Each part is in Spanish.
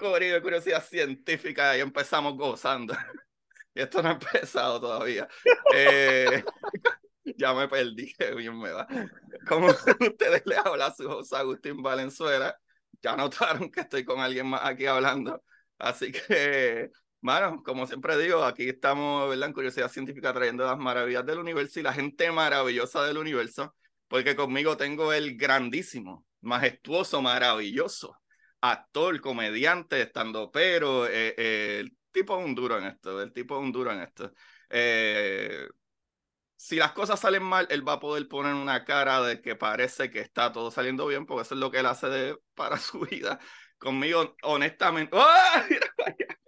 Corillo de Curiosidad Científica, y empezamos gozando. Y esto no ha empezado todavía. Eh, ya me perdí, que bien me va. Como ustedes les habla su host Agustín Valenzuela, ya notaron que estoy con alguien más aquí hablando. Así que, bueno, como siempre digo, aquí estamos, ¿verdad? En Curiosidad Científica trayendo las maravillas del universo y la gente maravillosa del universo, porque conmigo tengo el grandísimo, majestuoso, maravilloso actor, comediante, estando pero, eh, eh, el tipo es un duro en esto, el tipo es un duro en esto. Eh, si las cosas salen mal, él va a poder poner una cara de que parece que está todo saliendo bien, porque eso es lo que él hace para su vida. Conmigo, honestamente, allá.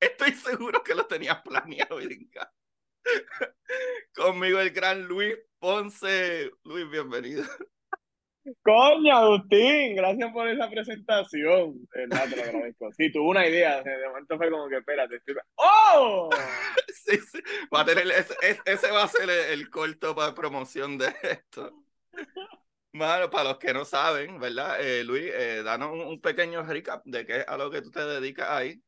Estoy seguro que lo tenías planeado, brincar. Conmigo el gran Luis Ponce. Luis, bienvenido. Coño, Agustín, gracias por esa presentación. Verdad, te lo agradezco. Sí, tuve una idea. De momento fue como que, espérate, estoy... ¡Oh! Sí, sí. Va a tener ese, ese- va a ser el, el corto para promoción de esto. Bueno, para los que no saben, ¿verdad? Eh, Luis, eh, danos un, un pequeño recap de qué es a lo que tú te dedicas ahí.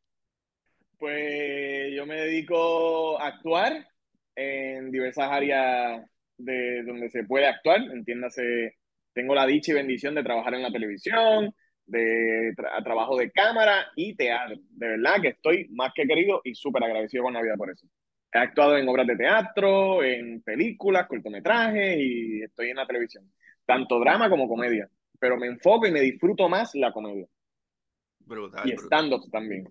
Pues yo me dedico a actuar en diversas áreas de donde se puede actuar. Entiéndase, tengo la dicha y bendición de trabajar en la televisión, de tra- trabajo de cámara y teatro. De verdad que estoy más que querido y súper agradecido con la vida por eso. He actuado en obras de teatro, en películas, cortometrajes y estoy en la televisión. Tanto drama como comedia. Pero me enfoco y me disfruto más la comedia. Brutal, Y stand-up también.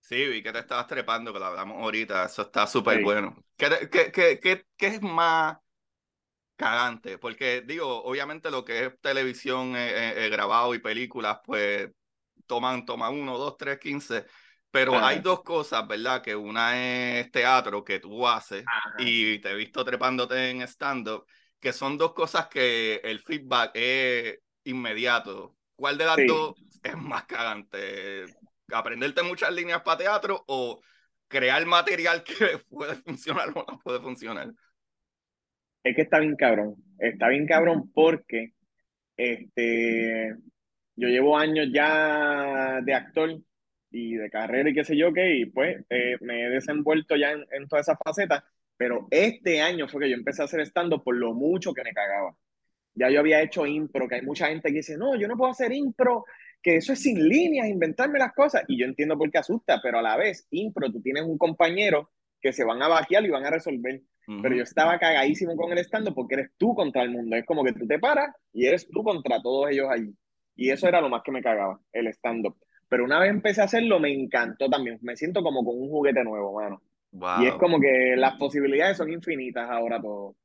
Sí, vi que te estabas trepando, que lo hablamos ahorita. Eso está súper Sí. bueno. ¿Qué, qué, qué, qué, qué es más cagante? Porque, digo, obviamente lo que es televisión eh, eh, eh, grabado y películas, pues toman, toman uno, dos, tres, quince. Pero Ajá. hay dos cosas, ¿verdad? Que una es teatro que tú haces Ajá. y te he visto trepándote en stand-up, que son dos cosas que el feedback es inmediato. ¿Cuál de las Sí. dos es más cagante? ¿Aprenderte muchas líneas para teatro o crear material que puede funcionar o no puede funcionar? Es que está bien cabrón. Está bien cabrón porque este, yo llevo años ya de actor y de carrera y qué sé yo qué, y pues eh, me he desenvuelto ya en, en toda esa faceta, pero este año fue que yo empecé a hacer stand-up por lo mucho que me cagaba. Ya yo había hecho impro, que hay mucha gente que dice, no, yo no puedo hacer impro, que eso es sin líneas, inventarme las cosas. Y yo entiendo por qué asusta, pero a la vez, impro, tú tienes un compañero que se van a vaquear y van a resolver. Pero yo estaba cagadísimo con el stand porque eres tú contra el mundo. Es como que tú te paras y eres tú contra todos ellos allí. Y eso era lo más que me cagaba, el stand-up. Pero una vez empecé a hacerlo, me encantó también. Me siento como con un juguete nuevo, mano. Y es Wow. como que las posibilidades son infinitas ahora todo.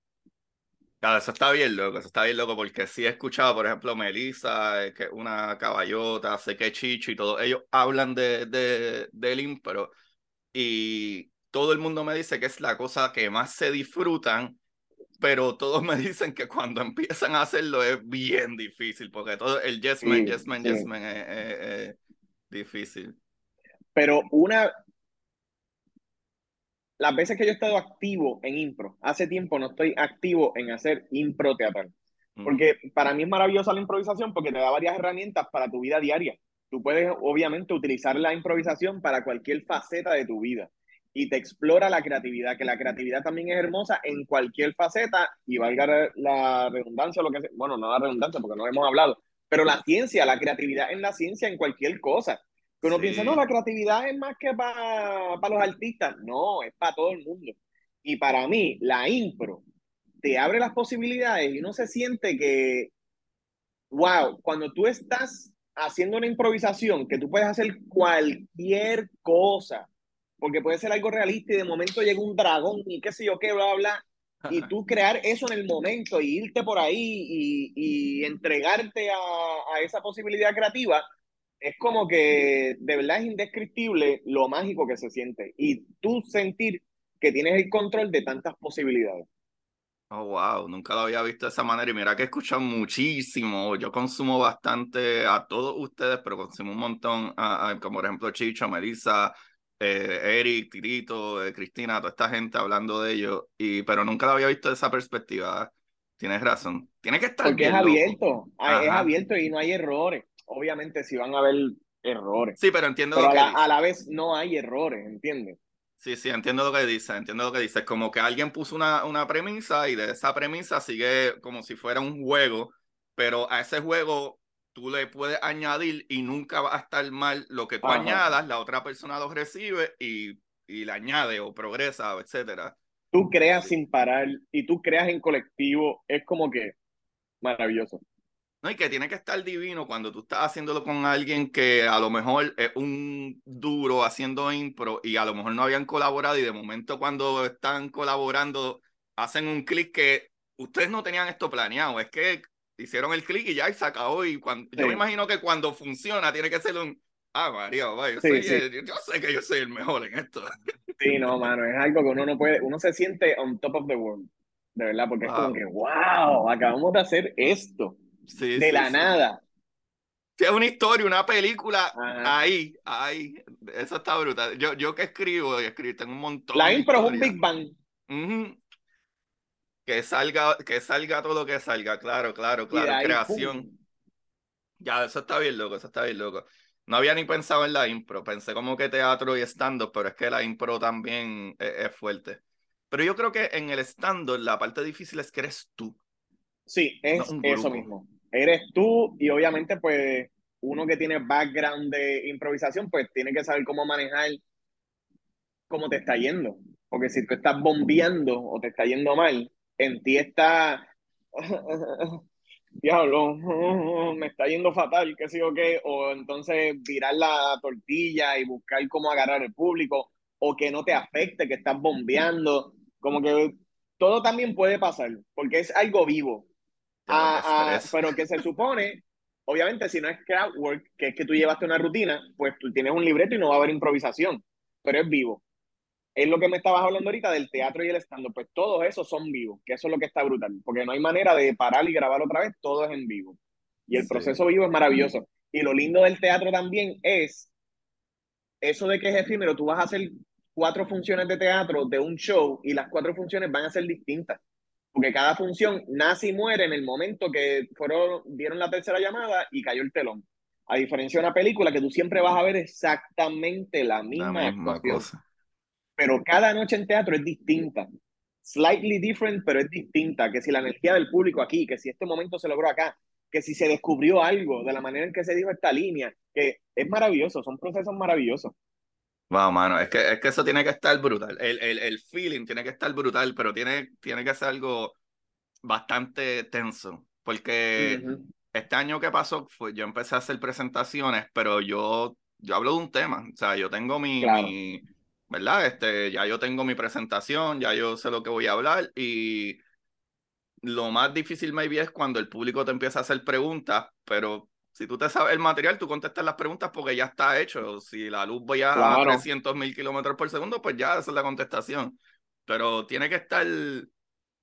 Claro, eso está bien loco, eso está bien loco porque sí he escuchado, por ejemplo, Melissa, eh, que es una caballota, sé que Chicho y todos ellos hablan de, de, del impro y todo el mundo me dice que es la cosa que más se disfrutan, pero todos me dicen que cuando empiezan a hacerlo es bien difícil porque todo el yes man, Sí, yes man, sí. yes man es, es- es difícil. Pero una, las veces que yo he estado activo en impro, hace tiempo no estoy activo en hacer impro teatral. Ujú. Porque para mí es maravillosa la improvisación porque te da varias herramientas para tu vida diaria. Tú puedes obviamente utilizar la improvisación para cualquier faceta de tu vida y te explora la creatividad, que la creatividad también es hermosa en cualquier faceta y valga la redundancia, lo que sea, bueno, no la redundancia porque no hemos hablado, pero la ciencia, la creatividad en la ciencia en cualquier cosa. Que uno Sí. piensa, no, la creatividad es más que para los artistas. No, es para todo el mundo. Y para mí, la impro te abre las posibilidades y uno se siente que, wow, cuando tú estás haciendo una improvisación, que tú puedes hacer cualquier cosa, porque puede ser algo realista y de momento llega un dragón y qué sé yo qué, bla, bla, bla, y tú crear eso en el momento y irte por ahí y, y entregarte a, a, esa posibilidad creativa, es como que de verdad es indescriptible lo mágico que se siente y tú sentir que tienes el control de tantas posibilidades. Oh, wow, nunca lo había visto de esa manera y mira que escuchan muchísimo, yo consumo bastante a todos ustedes, pero consumo un montón, a, como por ejemplo Chicho, Melissa, eh, Eric, Tirito, eh, Cristina, toda esta gente hablando de ello, y, pero nunca lo había visto de esa perspectiva. Tienes razón. Tiene que estar Porque es abierto, es abierto y no hay errores. Obviamente si van a haber errores. Sí, pero entiendo pero lo que a la, a la vez no hay errores, ¿entiendes? Sí, sí, entiendo lo que dices, entiendo lo que dices. Como que alguien puso una, una premisa y de esa premisa sigue como si fuera un juego, pero a ese juego tú le puedes añadir y nunca va a estar mal lo que tú Ajá. añadas, la otra persona lo recibe y, y le añade o progresa, etcétera. Tú creas sin parar y tú creas en colectivo, es como que maravilloso. No, y que tiene que estar divino cuando tú estás haciéndolo con alguien que a lo mejor es un duro haciendo impro y a lo mejor no habían colaborado y de momento cuando están colaborando hacen un clic que ustedes no tenían esto planeado, es que hicieron el clic y ya y se acabó y cuando, Sí. yo me imagino que cuando funciona tiene que ser un, ah María, vaya, yo, Sí, soy sí. el- yo sé que yo soy el mejor en esto. Sí, no, mano, es algo que uno no puede, uno se siente on top of the world, de verdad, porque es como que, wow, acabamos de hacer esto, de la nada. Es una historia, una película, Ajá. ahí, ahí, eso está brutal. Yo, yo que escribo, y escribo, tengo un montón La impro es un. Big Bang. Ujú. Que salga, que salga todo lo que salga, claro, claro, claro. ahí, Creación. pum. Ya, eso está bien loco, eso está bien loco. No había ni pensado en la impro, pensé como que teatro y stand-up, pero es que la impro también es, es fuerte. Pero yo creo que en el stand-up la parte difícil es que eres tú. Sí, es eso mismo. Eres tú y obviamente pues uno que tiene background de improvisación pues tiene que saber cómo manejar cómo te está yendo. Porque si tú estás bombeando o te está yendo mal, en ti está, diablo, me está yendo fatal, qué sé yo qué, o entonces virar la tortilla y buscar cómo agarrar el público, o que no te afecte, que estás bombeando, como que todo también puede pasar, porque es algo vivo. Ah, ah, pero que se supone, obviamente, si no es crowd work, que es que tú llevaste una rutina, pues tú tienes un libreto y no va a haber improvisación, pero es vivo. Es lo que me estabas hablando ahorita del teatro y el stand pues todos esos son vivos, que eso es lo que está brutal, porque no hay manera de parar y grabar otra vez, todo es en vivo. Y el Sí. proceso vivo es maravilloso. Y lo lindo del teatro también es eso de que es efímero, tú vas a hacer cuatro funciones de teatro de un show y las cuatro funciones van a ser distintas porque cada función nace y muere en el momento que fueron, dieron la tercera llamada y cayó el telón. A diferencia de una película que tú siempre vas a ver exactamente la La misma, misma actuación, cosa. Pero cada noche en teatro es distinta. Slightly different, pero es distinta. Que si la energía del público aquí, que si este momento se logró acá, que si se descubrió algo de la manera en que se dijo esta línea, que es maravilloso, son procesos maravillosos. Wow, mano, es que, es que eso tiene que estar brutal. El, el, el feeling tiene que estar brutal, pero tiene, tiene que ser algo bastante tenso. Porque Ujú. este año que pasó, fue, yo empecé a hacer presentaciones, pero yo, yo hablo de un tema. O sea, yo tengo mi, Claro. mi, ¿verdad? Este, ya yo tengo mi presentación, ya yo sé lo que voy a hablar y lo más difícil maybe es cuando el público te empieza a hacer preguntas, pero si tú te sabes el material, tú contestas las preguntas porque ya está hecho. Si la luz vaya a Claro. 300 mil kilómetros por segundo, pues ya esa es la contestación. Pero tiene que estar,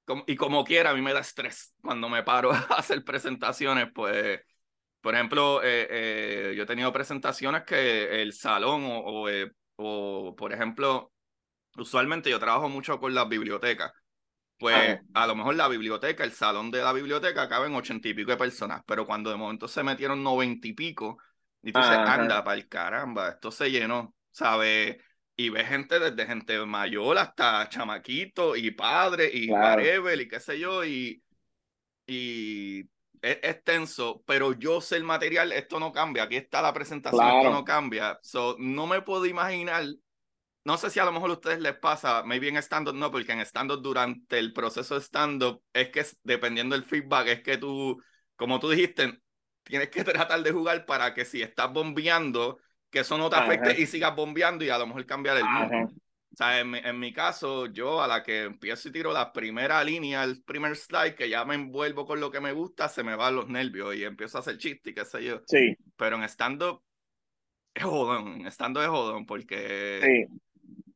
como- y como quiera, a mí me da estrés cuando me paro a hacer presentaciones, pues, por ejemplo, eh, eh, yo he tenido presentaciones que el salón o, o, eh, o, por ejemplo, usualmente yo trabajo mucho con las bibliotecas. Pues Ajá. a lo mejor la biblioteca, el salón de la biblioteca caben ochenta y pico de personas, pero cuando de momento se metieron noventa y pico, y tú dices, anda, para el caramba, esto se llenó, ¿sabes? Y ves gente desde gente mayor hasta chamaquito y padre y Claro. whatever y qué sé yo, y, y es, es tenso, pero yo sé el material, esto no cambia, aquí está la presentación, esto no cambia. So, no me puedo imaginar no sé si a lo mejor a ustedes les pasa, maybe en stand-up no, porque en stand-up durante el proceso de stand-up es que dependiendo del feedback, es que tú, como tú dijiste, tienes que tratar de jugar para que si estás bombeando, que eso no te afecte y sigas bombeando y a lo mejor cambiar el mood. O sea, en mi, en mi, caso, yo a la que empiezo y tiro la primera línea, el primer slide, que ya me envuelvo con lo que me gusta, se me van los nervios y empiezo a hacer chiste y qué sé yo. Sí. Pero en stand-up es jodón, en stand-up es jodón porque sí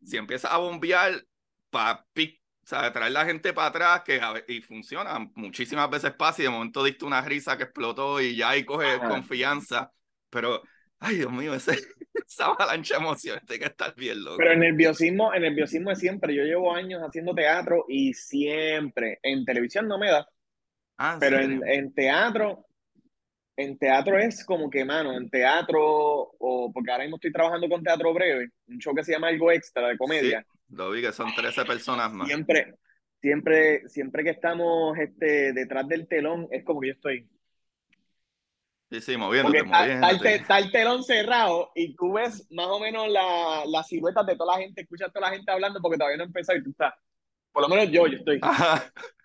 si empiezas a bombear para o sea, traer la gente para atrás que y funciona muchísimas veces pasa y de momento diste una risa que explotó y ya ahí coge confianza, pero ay Dios mío, ese, esa avalancha de emociones tiene que estar bien loco. Pero el nerviosismo, el nerviosismo es siempre, yo llevo años haciendo teatro y siempre, en televisión no me da, ah, pero en, en, teatro en teatro es como que, mano, en teatro, o porque ahora mismo estoy trabajando con teatro breve, un show que se llama Algo Extra de comedia. lo vi que son 13 personas más. Siempre, siempre, siempre que estamos este, detrás del telón, es como que yo estoy. Sí, sí, moviéndote, está, el telón cerrado y tú ves más o menos las la siluetas de toda la gente, escuchas a toda la gente hablando porque todavía no empezó y tú estás. Por lo menos yo, yo estoy.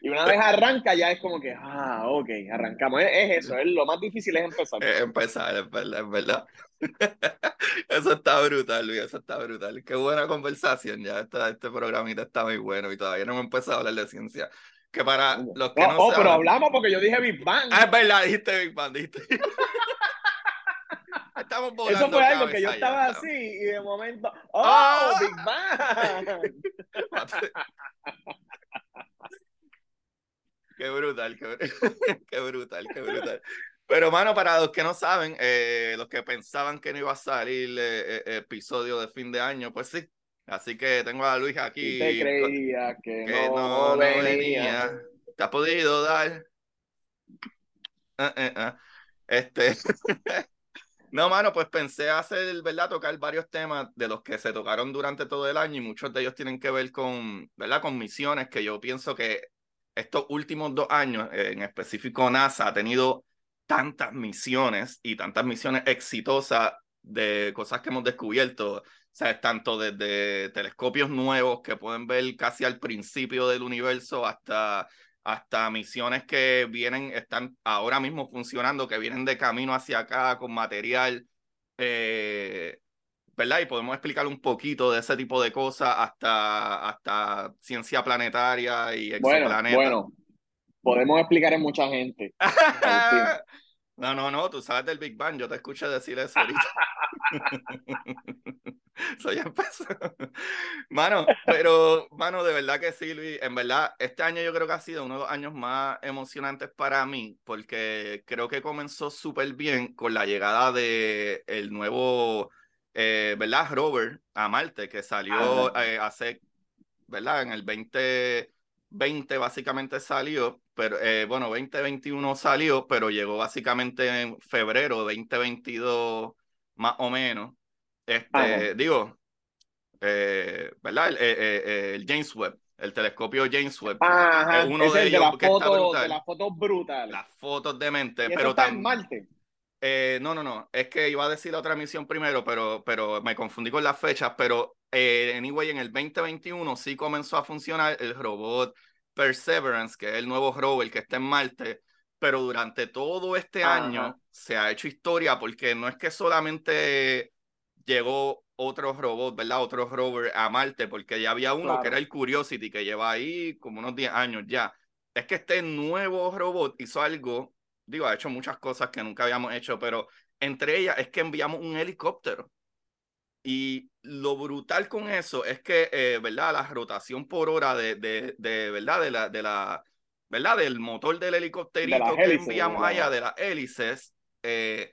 Y una vez arranca, ya es como que, ah, ok, arrancamos. Es, eso, es lo más difícil es empezar. Es empezar, es verdad, es verdad. Eso está brutal, Luis, eso está brutal. Qué buena conversación, ya este, este programita está muy bueno y todavía no hemos empezado a hablar de ciencia. Que para los que oh, no oh, pero hablamos porque yo dije Big Bang. Ah, es verdad, dijiste Big Bang, dijiste. Estamos volando Eso fue algo que yo estaba así y de momento, ¡oh, ¡Oh! Big Bang! Qué brutal, qué, brutal, qué brutal. Pero, mano, para los que no saben, eh, los que pensaban que no iba a salir eh, eh, episodio de fin de año, pues sí. Así que tengo a Luis aquí. Te creía que, no, venía. ¿Te ha podido dar? Ah, ah. Este. no, mano, pues pensé hacer, ¿verdad? Tocar varios temas de los que se tocaron durante todo el año y muchos de ellos tienen que ver con, ¿verdad? Con misiones que yo pienso que estos últimos dos años, en específico NASA, ha tenido tantas misiones y tantas misiones exitosas de cosas que hemos descubierto, sea, tanto desde telescopios nuevos que pueden ver casi al principio del universo hasta, hasta misiones que vienen, están ahora mismo funcionando, que vienen de camino hacia acá con material eh, ¿verdad? Y podemos explicar un poquito de ese tipo de cosas hasta, hasta ciencia planetaria y exoplanetas. Bueno, bueno, podemos explicar en mucha gente. no, no, no, tú sabes del Big Bang, yo te escuché decir eso ahorita. Soy empezó. Mano, pero, mano, de verdad que sí, Luis. En verdad, este año yo creo que ha sido uno de los años más emocionantes para mí, porque creo que comenzó súper bien con la llegada de el nuevo eh, ¿verdad? Rover a Marte, que salió eh, hace, ¿verdad? En el 2020 básicamente salió, pero eh, bueno, 2021 salió, pero llegó básicamente en febrero de 2022 más o menos. Este, digo, ¿verdad? El, James Webb, el telescopio James Webb. es uno de ellos que está brutal. De las fotos brutales. Las fotos de mente, pero está en Marte. Eh, no, no, no. Es que iba a decir la otra misión primero, pero, pero me confundí con las fechas. Pero, eh, anyway, en el 2021 sí comenzó a funcionar el robot Perseverance, que es el nuevo rover que está en Marte. Pero durante todo este año se ha hecho historia porque no es que solamente llegó otro robot, ¿verdad? Otro rover a Marte, porque ya había uno que era el Curiosity, que lleva ahí como unos 10 años ya. Es que este nuevo robot hizo algo digo, ha hecho muchas cosas que nunca habíamos hecho, pero entre ellas es que enviamos un helicóptero. Y lo brutal con eso es que, eh, ¿verdad? La rotación por hora de, de, de, ¿verdad? De la, de la, ¿verdad? Del motor del helicópterito que enviamos allá, de las hélices, eh,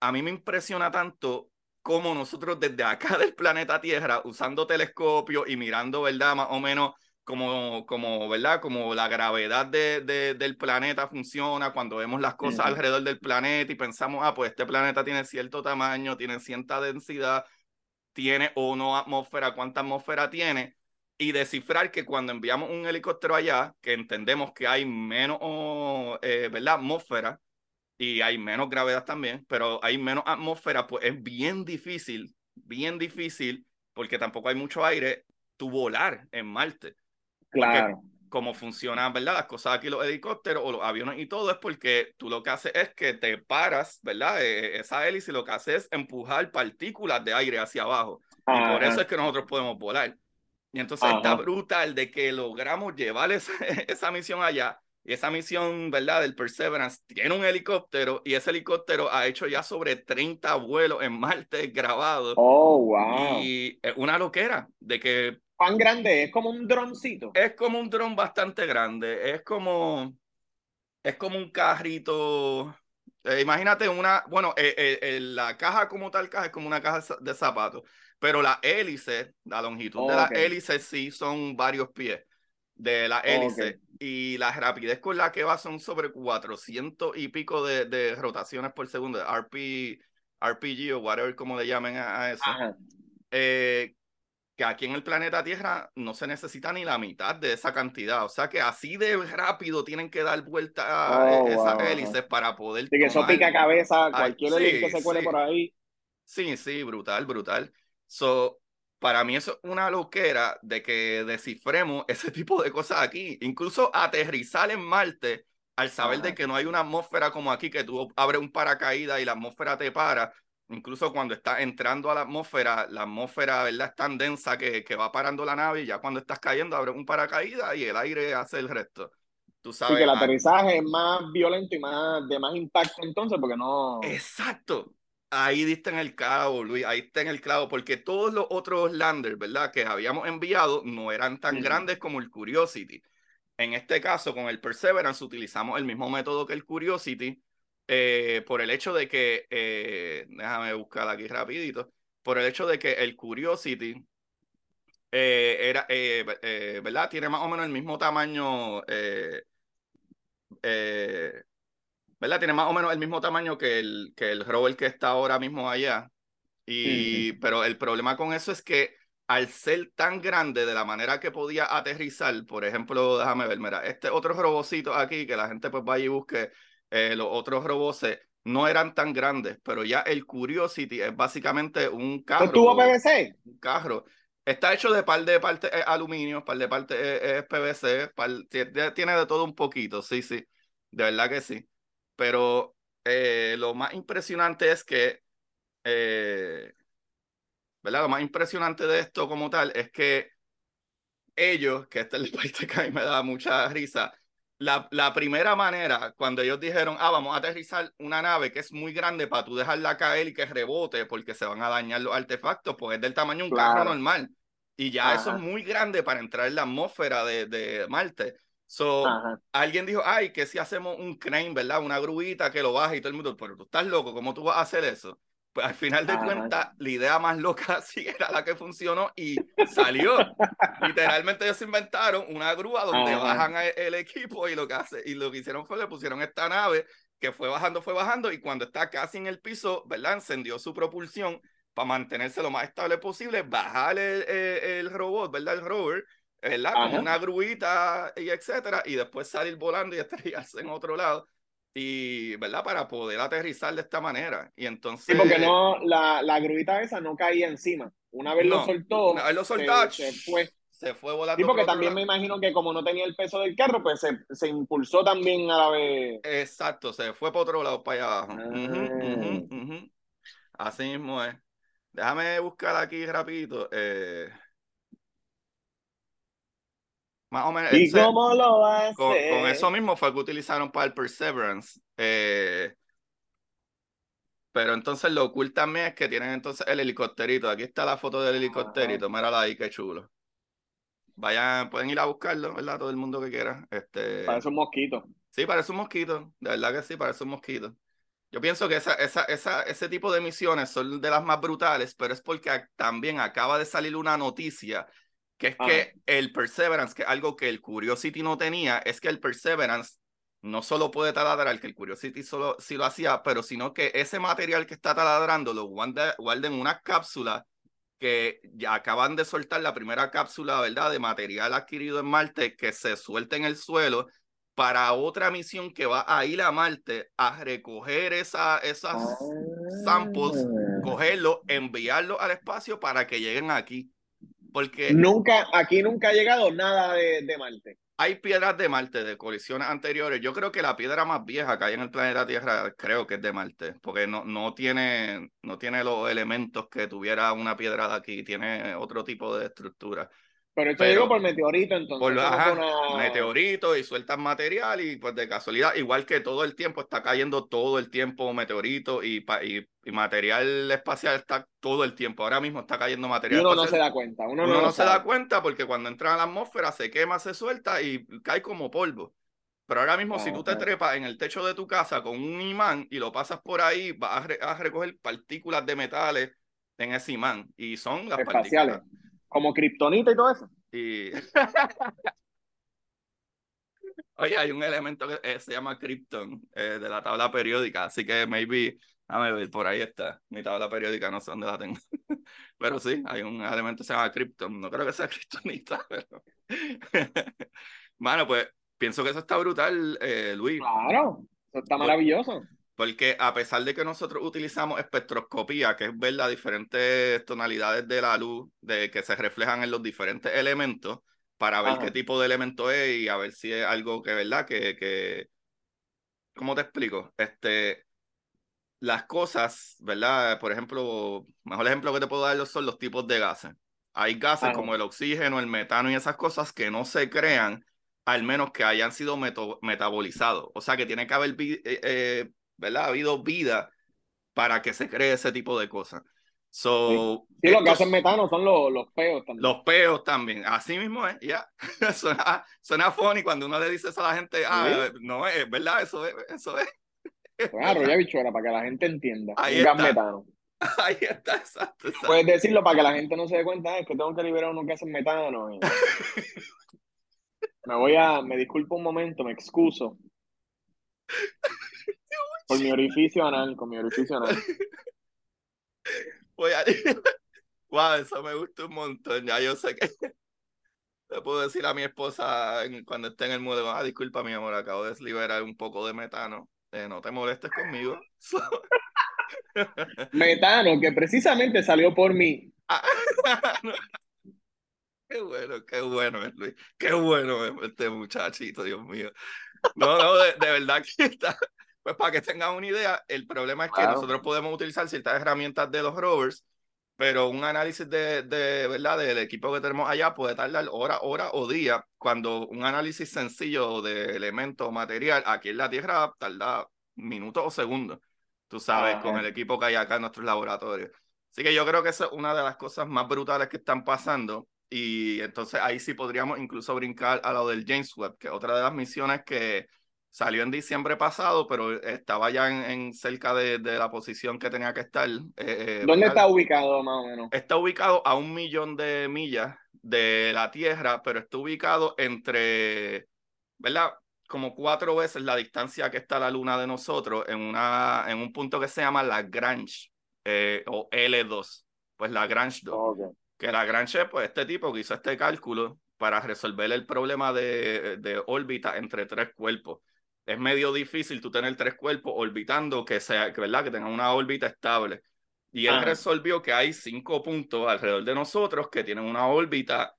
a mí me impresiona tanto como nosotros desde acá del planeta Tierra, usando telescopios y mirando, ¿verdad? Más o menos como, como, ¿verdad? Como la gravedad de, del planeta funciona cuando vemos las cosas alrededor del planeta y pensamos, ah, pues este planeta tiene cierto tamaño, tiene cierta densidad, tiene o no atmósfera, cuánta atmósfera tiene, y descifrar que cuando enviamos un helicóptero allá, que entendemos que hay menos, eh, ¿verdad? Atmósfera y hay menos gravedad también, pero hay menos atmósfera, pues es bien difícil bien difícil, porque tampoco hay mucho aire, tú volar en Marte. Claro. Como funcionan, ¿verdad? Las cosas aquí, los helicópteros o los aviones y todo, es porque tú lo que haces es que te paras, ¿verdad? E, esa hélice lo que hace es empujar partículas de aire hacia abajo. Y por eso es que nosotros podemos volar. Y entonces está brutal de que logramos llevar esa, esa misión allá. Y esa misión, ¿verdad? Del Perseverance tiene un helicóptero y ese helicóptero ha hecho ya sobre 30 vuelos en Marte grabados. Oh, wow. Y es una loquera de que ¿Cuán grande es? como un droncito? Es como un dron bastante grande. Es como. Es como un carrito. Eh, imagínate una. Bueno, eh, eh, la caja como tal caja es como una caja de zapatos. Pero la hélice, la longitud de la hélice sí son varios pies de la hélice. Y la rapidez con la que va son sobre 400 y pico de, de rotaciones por segundo, RP, RPG o whatever como le llamen a, eso. Eh, que aquí en el planeta Tierra no se necesita ni la mitad de esa cantidad. O sea que así de rápido tienen que dar vuelta oh, esas hélices para poder. Sí, que eso pica cabeza, cualquier hélice que se cuele por ahí. Sí, sí, brutal, brutal. So, para mí eso es una loquera de que descifremos ese tipo de cosas aquí. Incluso aterrizar en Marte, al saber de que no hay una atmósfera como aquí, que tú abres un paracaídas y la atmósfera te para, incluso cuando estás entrando a la atmósfera, la atmósfera ¿verdad? es tan densa que, que va parando la nave y ya cuando estás cayendo abre un paracaídas y el aire hace el resto. Tú sabes, sí, que el aterrizaje es más violento y más de más impacto entonces porque no... Exacto. Ahí diste en el clavo, Luis, ahí está en el clavo, porque todos los otros landers, ¿verdad? Que habíamos enviado no eran tan grandes como el Curiosity. En este caso, con el Perseverance utilizamos el mismo método que el Curiosity, eh, por el hecho de que, eh, déjame buscar aquí rapidito, por el hecho de que el Curiosity eh, era, ¿verdad? Tiene más o menos el mismo tamaño, ¿verdad? Tiene más o menos el mismo tamaño que el, que el rover que está ahora mismo allá. Y, Pero el problema con eso es que al ser tan grande de la manera que podía aterrizar, por ejemplo, déjame ver, mira, este otro robocito aquí que la gente pues vaya y busque eh, los otros robots no eran tan grandes, pero ya el Curiosity es básicamente un carro. ¿Tuvo PVC? Un carro. Está hecho de par de partes aluminio, par de partes es PVC, tiene de todo un poquito, sí, sí, de verdad que sí. Pero eh, lo más impresionante es que, eh, ¿verdad? Lo más impresionante de esto como tal es que ellos, que esta es la parte que a mí me da mucha risa, la, la, primera manera, cuando ellos dijeron, ah, vamos a aterrizar una nave que es muy grande para tú dejarla caer y que rebote porque se van a dañar los artefactos, pues es del tamaño de un carro normal. Y ya eso es muy grande para entrar en la atmósfera de, de Marte. So, alguien dijo, ay, que si hacemos un crane, ¿verdad? Una gruita que lo baje y todo el mundo, pero tú estás loco, ¿cómo tú vas a hacer eso? Pues al final de cuentas, la idea más loca sí era la que funcionó y salió. Literalmente ellos inventaron una grúa donde bajan el equipo y lo que hace, y lo que hicieron fue le pusieron esta nave que fue bajando, fue bajando, y cuando está casi en el piso, ¿verdad? Encendió su propulsión para mantenerse lo más estable posible, bajar el, el, robot, ¿verdad? El rover, ¿verdad? Con una gruita y etcétera, y después salir volando y estrellarse en otro lado y, ¿verdad? Para poder aterrizar de esta manera. Y entonces... Sí, porque no, la, la gruita esa no caía encima. Una vez lo soltó, una vez lo soltó, se, fue. Se fue volando. Sí, porque también me imagino que como no tenía el peso del carro, pues se, se, impulsó también a la vez. Exacto, se fue para otro lado, para allá abajo. Ah. Así mismo es. Déjame buscar aquí rapidito. Eh... Más o menos. ¿Y cómo lo hace? Con, con, eso mismo fue que utilizaron para el Perseverance. Eh, pero entonces lo cool también es que tienen entonces el helicópterito. Aquí está la foto del helicópterito. Mírala ahí, qué chulo. Vayan, pueden ir a buscarlo, ¿verdad? Todo el mundo que quiera. Este... Parece un mosquito. Sí, parece un mosquito. De verdad que sí, parece un mosquito. Yo pienso que esa, esa, esa, ese tipo de misiones son de las más brutales, pero es porque también acaba de salir una noticia que es que el Perseverance, que algo que el Curiosity no tenía, es que el Perseverance no solo puede taladrar, que el Curiosity solo sí lo hacía, pero sino que ese material que está taladrando lo guarda, en una cápsula que ya acaban de soltar la primera cápsula, ¿verdad? De material adquirido en Marte que se suelta en el suelo para otra misión que va a ir a Marte a recoger esa, esas Ah. samples, cogerlo, enviarlo al espacio para que lleguen aquí. Porque Nunca, aquí nunca ha llegado nada de, de Marte. hay piedras de Marte de colisiones anteriores. Yo creo que la piedra más vieja que hay en el planeta Tierra creo que es de Marte, porque no, no, tiene, no tiene los elementos que tuviera una piedra de aquí, tiene otro tipo de estructura. Pero esto llegó por meteorito, entonces. Por, ajá, una- meteoritos y sueltan material y pues de casualidad, igual que todo el tiempo está cayendo todo el tiempo meteoritos y, y, y material espacial está todo el tiempo. Ahora mismo está cayendo Y material uno no se espacial. da cuenta. Uno, Uno no, no se da cuenta porque cuando entra a la atmósfera se quema, se suelta y cae como polvo. Pero ahora mismo, si tú te trepas en el techo de tu casa con un imán y lo pasas por ahí, vas a recoger partículas de metales en ese imán. Y son las Espaciales. partículas. Como kriptonita y todo eso. Y... Oye, hay un elemento que eh, se llama Krypton eh, de la tabla periódica, así que maybe, déjame ver, por ahí está. Mi tabla periódica, no sé dónde la tengo. Pero sí, hay un elemento que se llama Krypton. No creo que sea kryptonita, pero. Bueno, pues pienso que eso está brutal, eh, Luis. Claro. Eso está maravilloso. Porque a pesar de que nosotros utilizamos espectroscopía, que es ver las diferentes tonalidades de la luz de que se reflejan en los diferentes elementos, para ver Ajá. qué tipo de elemento es y a ver si es algo que, ¿verdad? Que, que... ¿Cómo te explico? Este, las cosas, ¿verdad? Por ejemplo, mejor ejemplo que te puedo dar son los tipos de gases. Hay gases Ajá. como el oxígeno, el metano y esas cosas que no se crean al menos que hayan sido meto- metabolizados. O sea, que tiene que haber, vi- eh, eh, ¿verdad? habido vida para que se cree ese tipo de cosas. So, Sí, los estos- gases metanos son los, los peos también. los peos también, así mismo es, ya. suena, suena funny cuando uno le dice eso a la gente, ah, no es verdad, eso es, eso es. Pues arrolla bichuela para que la gente entienda. Ahí un gas está. metano. Ahí está, exacto, exacto. Puedes decirlo para que la gente no se dé cuenta, "Ah, es que tengo que liberar unos gases metano. y- Me voy a, me disculpo un momento, me excuso. Por mi orificio anal, con mi orificio anal. Voy a... Wow, eso me gusta un montón. Ya yo sé que le puedo decir a mi esposa cuando esté en el mundo, ah, disculpa mi amor, acabo de liberar un poco de metano. Eh, no te molestes conmigo. Metano, que precisamente salió por mí. Ah. Qué bueno, qué bueno es Luis. Qué bueno es este muchachito, Dios mío. No, no, de, de verdad que está. Pues para que tengan una idea, el problema es que Claro. nosotros podemos utilizar ciertas herramientas de los rovers, pero un análisis de, de verdad del equipo que tenemos allá puede tardar hora, hora o día, cuando un análisis sencillo de elementos o material aquí en la Tierra tarda minutos o segundos, tú sabes, Ajá. con el equipo que hay acá en nuestros laboratorios. Así que yo creo que esa es una de las cosas más brutales que están pasando. Y entonces ahí sí podríamos incluso brincar a lo del James Webb, que es otra de las misiones que salió en diciembre pasado, pero estaba ya en, en cerca de, de la posición que tenía que estar. eh, eh, ¿Dónde ¿verdad? está ubicado más o menos? Está ubicado a un millón de millas de la Tierra, pero está ubicado entre, ¿verdad? Como cuatro veces la distancia que está la Luna de nosotros en, una, en un punto que se llama Lagrange eh, o L2. Pues Lagrange 2 Ok. que Lagrange es pues este tipo que hizo este cálculo para resolver el problema de, de órbita entre tres cuerpos. Es medio difícil tú tener tres cuerpos orbitando que sea, que, ¿verdad? Que tengan una órbita estable. Y él resolvió que hay cinco puntos alrededor de nosotros que tienen una órbita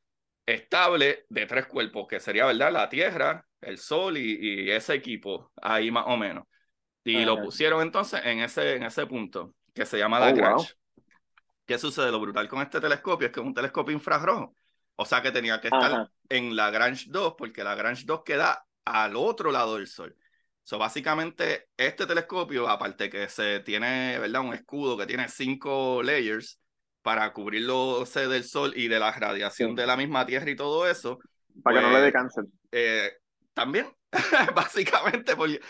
estable de tres cuerpos, que sería, ¿verdad? La Tierra, el Sol y, y ese equipo, ahí más o menos. Y lo pusieron entonces en ese, en ese punto, que se llama Oh, Lagrange. wow. ¿Qué sucede? Lo brutal con este telescopio es que es un telescopio infrarrojo. O sea que tenía que estar Ajá. en Lagrange 2, porque Lagrange 2 queda al otro lado del Sol. So, básicamente, este telescopio, aparte que se tiene, ¿verdad? Un escudo que tiene cinco layers para cubrirlo o sea, del Sol y de la radiación Sí. de la misma Tierra y todo eso, Para que no Pues- le dé cáncer. eh, también, básicamente, porque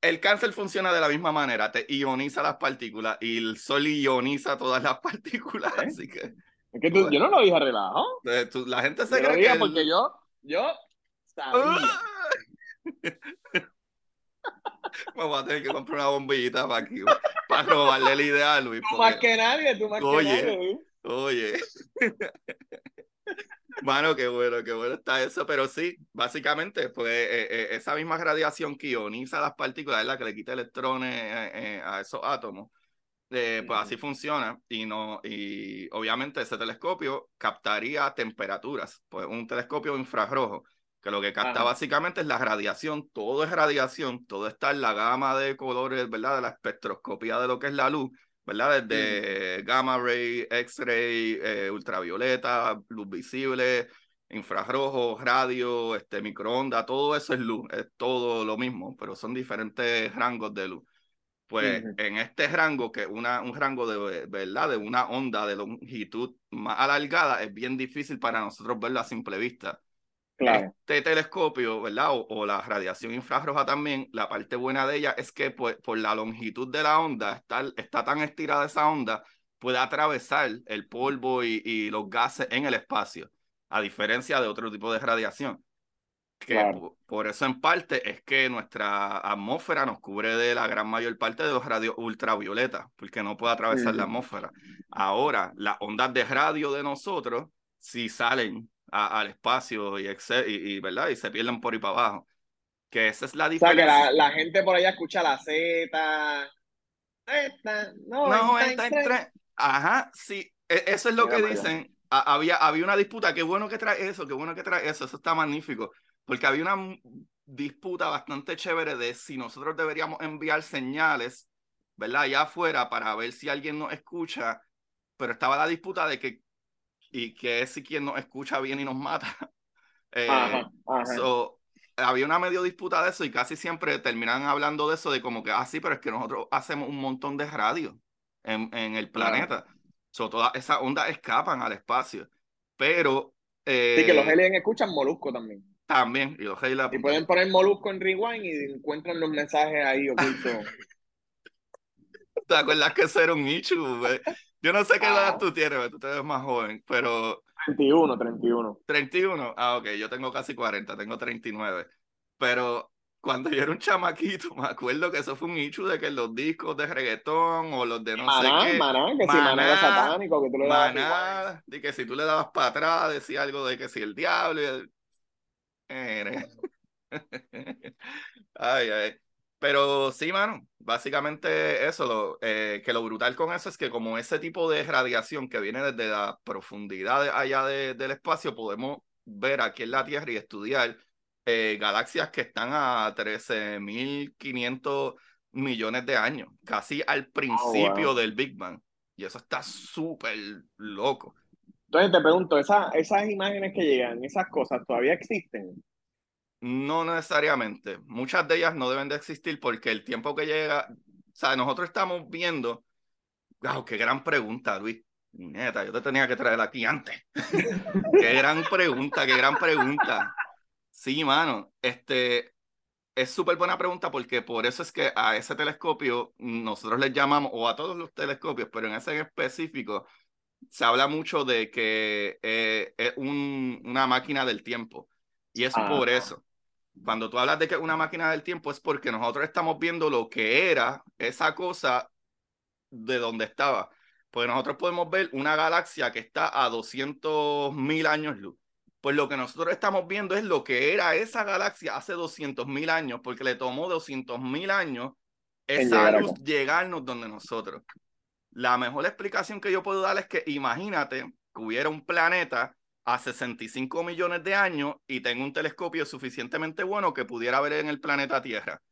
el cáncer funciona de la misma manera, te ioniza las partículas y el sol ioniza todas las partículas, ¿Eh? así que Es que tú- yo no lo dije relajado. eh, tú- la gente se Yo lo cree dije que... el- porque yo, yo sabía. Me voy a tener que comprar una bombillita para aquí, para robarle la idea a Luis. Tú porque- más que nadie, tú más Oye. que nadie. ¿eh? Oye. Mano, qué bueno, qué bueno está eso, pero sí, básicamente, pues eh, eh, esa misma radiación que ioniza las partículas, es la que le quita electrones eh, a esos átomos, pues así funciona y no y obviamente ese telescopio captaría temperaturas, pues un telescopio infrarrojo que lo que capta básicamente es la radiación, todo es radiación, todo está en la gama de colores, ¿verdad? De la espectroscopía de lo que es la luz ¿verdad? Desde gamma ray, X-ray, eh, ultravioleta, luz visible, infrarrojo, radio, este, microondas, todo eso es luz, es todo lo mismo, pero son diferentes rangos de luz. Pues en este rango, que una, un rango de, ¿verdad? de una onda de longitud más alargada, es bien difícil para nosotros verlo a simple vista. Este telescopio, ¿verdad? O, la radiación infrarroja también, la parte buena de ella es que pues, por la longitud de la onda, está, está tan estirada esa onda, puede atravesar el polvo y, los gases en el espacio, a diferencia de otro tipo de radiación. Que por, eso en parte es que nuestra atmósfera nos cubre de la gran mayor parte de los radios ultravioletas, porque no puede atravesar la atmósfera. Ahora, las ondas de radio de nosotros, si salen al espacio y, y, ¿verdad? y se pierden por ahí para abajo. Que esa es la diferencia. O sea, que la, gente por allá escucha la Z. Z, no, no entra en Ajá, sí, e, eso es lo que dicen. Había, había una disputa, qué bueno que trae eso, qué bueno que trae eso, eso está magnífico. Porque había una disputa bastante chévere de si nosotros deberíamos enviar señales, ¿verdad? Allá afuera para ver si alguien nos escucha, pero estaba la disputa de que y que es si quien nos escucha bien y nos mata. Eh, había una medio disputa de eso y casi siempre terminan hablando de eso, de como que, ah, sí, pero es que nosotros hacemos un montón de radio en, en el planeta. So, todas esas ondas escapan al espacio. Pero... Eh, sí, que los aliens escuchan Molusco también. También, y los aliens... Y pueden poner Molusco en Rewind y encuentran los mensajes ahí ocultos. ¿Te acuerdas que eso era un issue? Yo no sé qué edad ah. tú tienes, tú te ves más joven, pero... 31, 31. 31, ah, ok, yo tengo casi 40, tengo 39. Pero cuando yo era un chamaquito, me acuerdo que eso fue un issue de que los discos de reggaetón o los de no sé qué. Maná, que si maná era satánico, que tú le dabas. Maná, de que si tú le dabas para atrás, decía algo de que si el diablo. Y el... ay, ay. Pero sí, mano, básicamente eso, lo, eh, que lo brutal con eso es que como ese tipo de radiación que viene desde la profundidad allá del espacio, podemos ver aquí en la Tierra y estudiar eh, galaxias que están a 13.500 millones de años, casi al oh, principio del Big Bang. Y eso está súper loco. Entonces te pregunto, ¿esas, esas imágenes que llegan, esas cosas, todavía existen? No necesariamente. Muchas de ellas no deben de existir porque el tiempo que llega, o sea, nosotros estamos viendo, wow, qué gran pregunta, Luis. Neta, yo te tenía que traer aquí antes. qué gran pregunta, qué gran pregunta. Sí, mano, este es súper buena pregunta porque por eso es que a ese telescopio nosotros le llamamos, o a todos los telescopios, pero en ese en específico, se habla mucho de que eh, es un, una máquina del tiempo. Y es por eso cuando tú hablas de que es una máquina del tiempo es porque nosotros estamos viendo lo que era esa cosa de donde estaba. Pues nosotros podemos ver una galaxia que está a 200 mil años luz. Pues lo que nosotros estamos viendo es lo que era esa galaxia hace 200 mil años, porque le tomó 200 mil años esa luz llegarnos donde nosotros. La mejor explicación que yo puedo dar es que imagínate que hubiera un planeta a 65 millones de años y tengo un telescopio suficientemente bueno que pudiera ver en el planeta Tierra.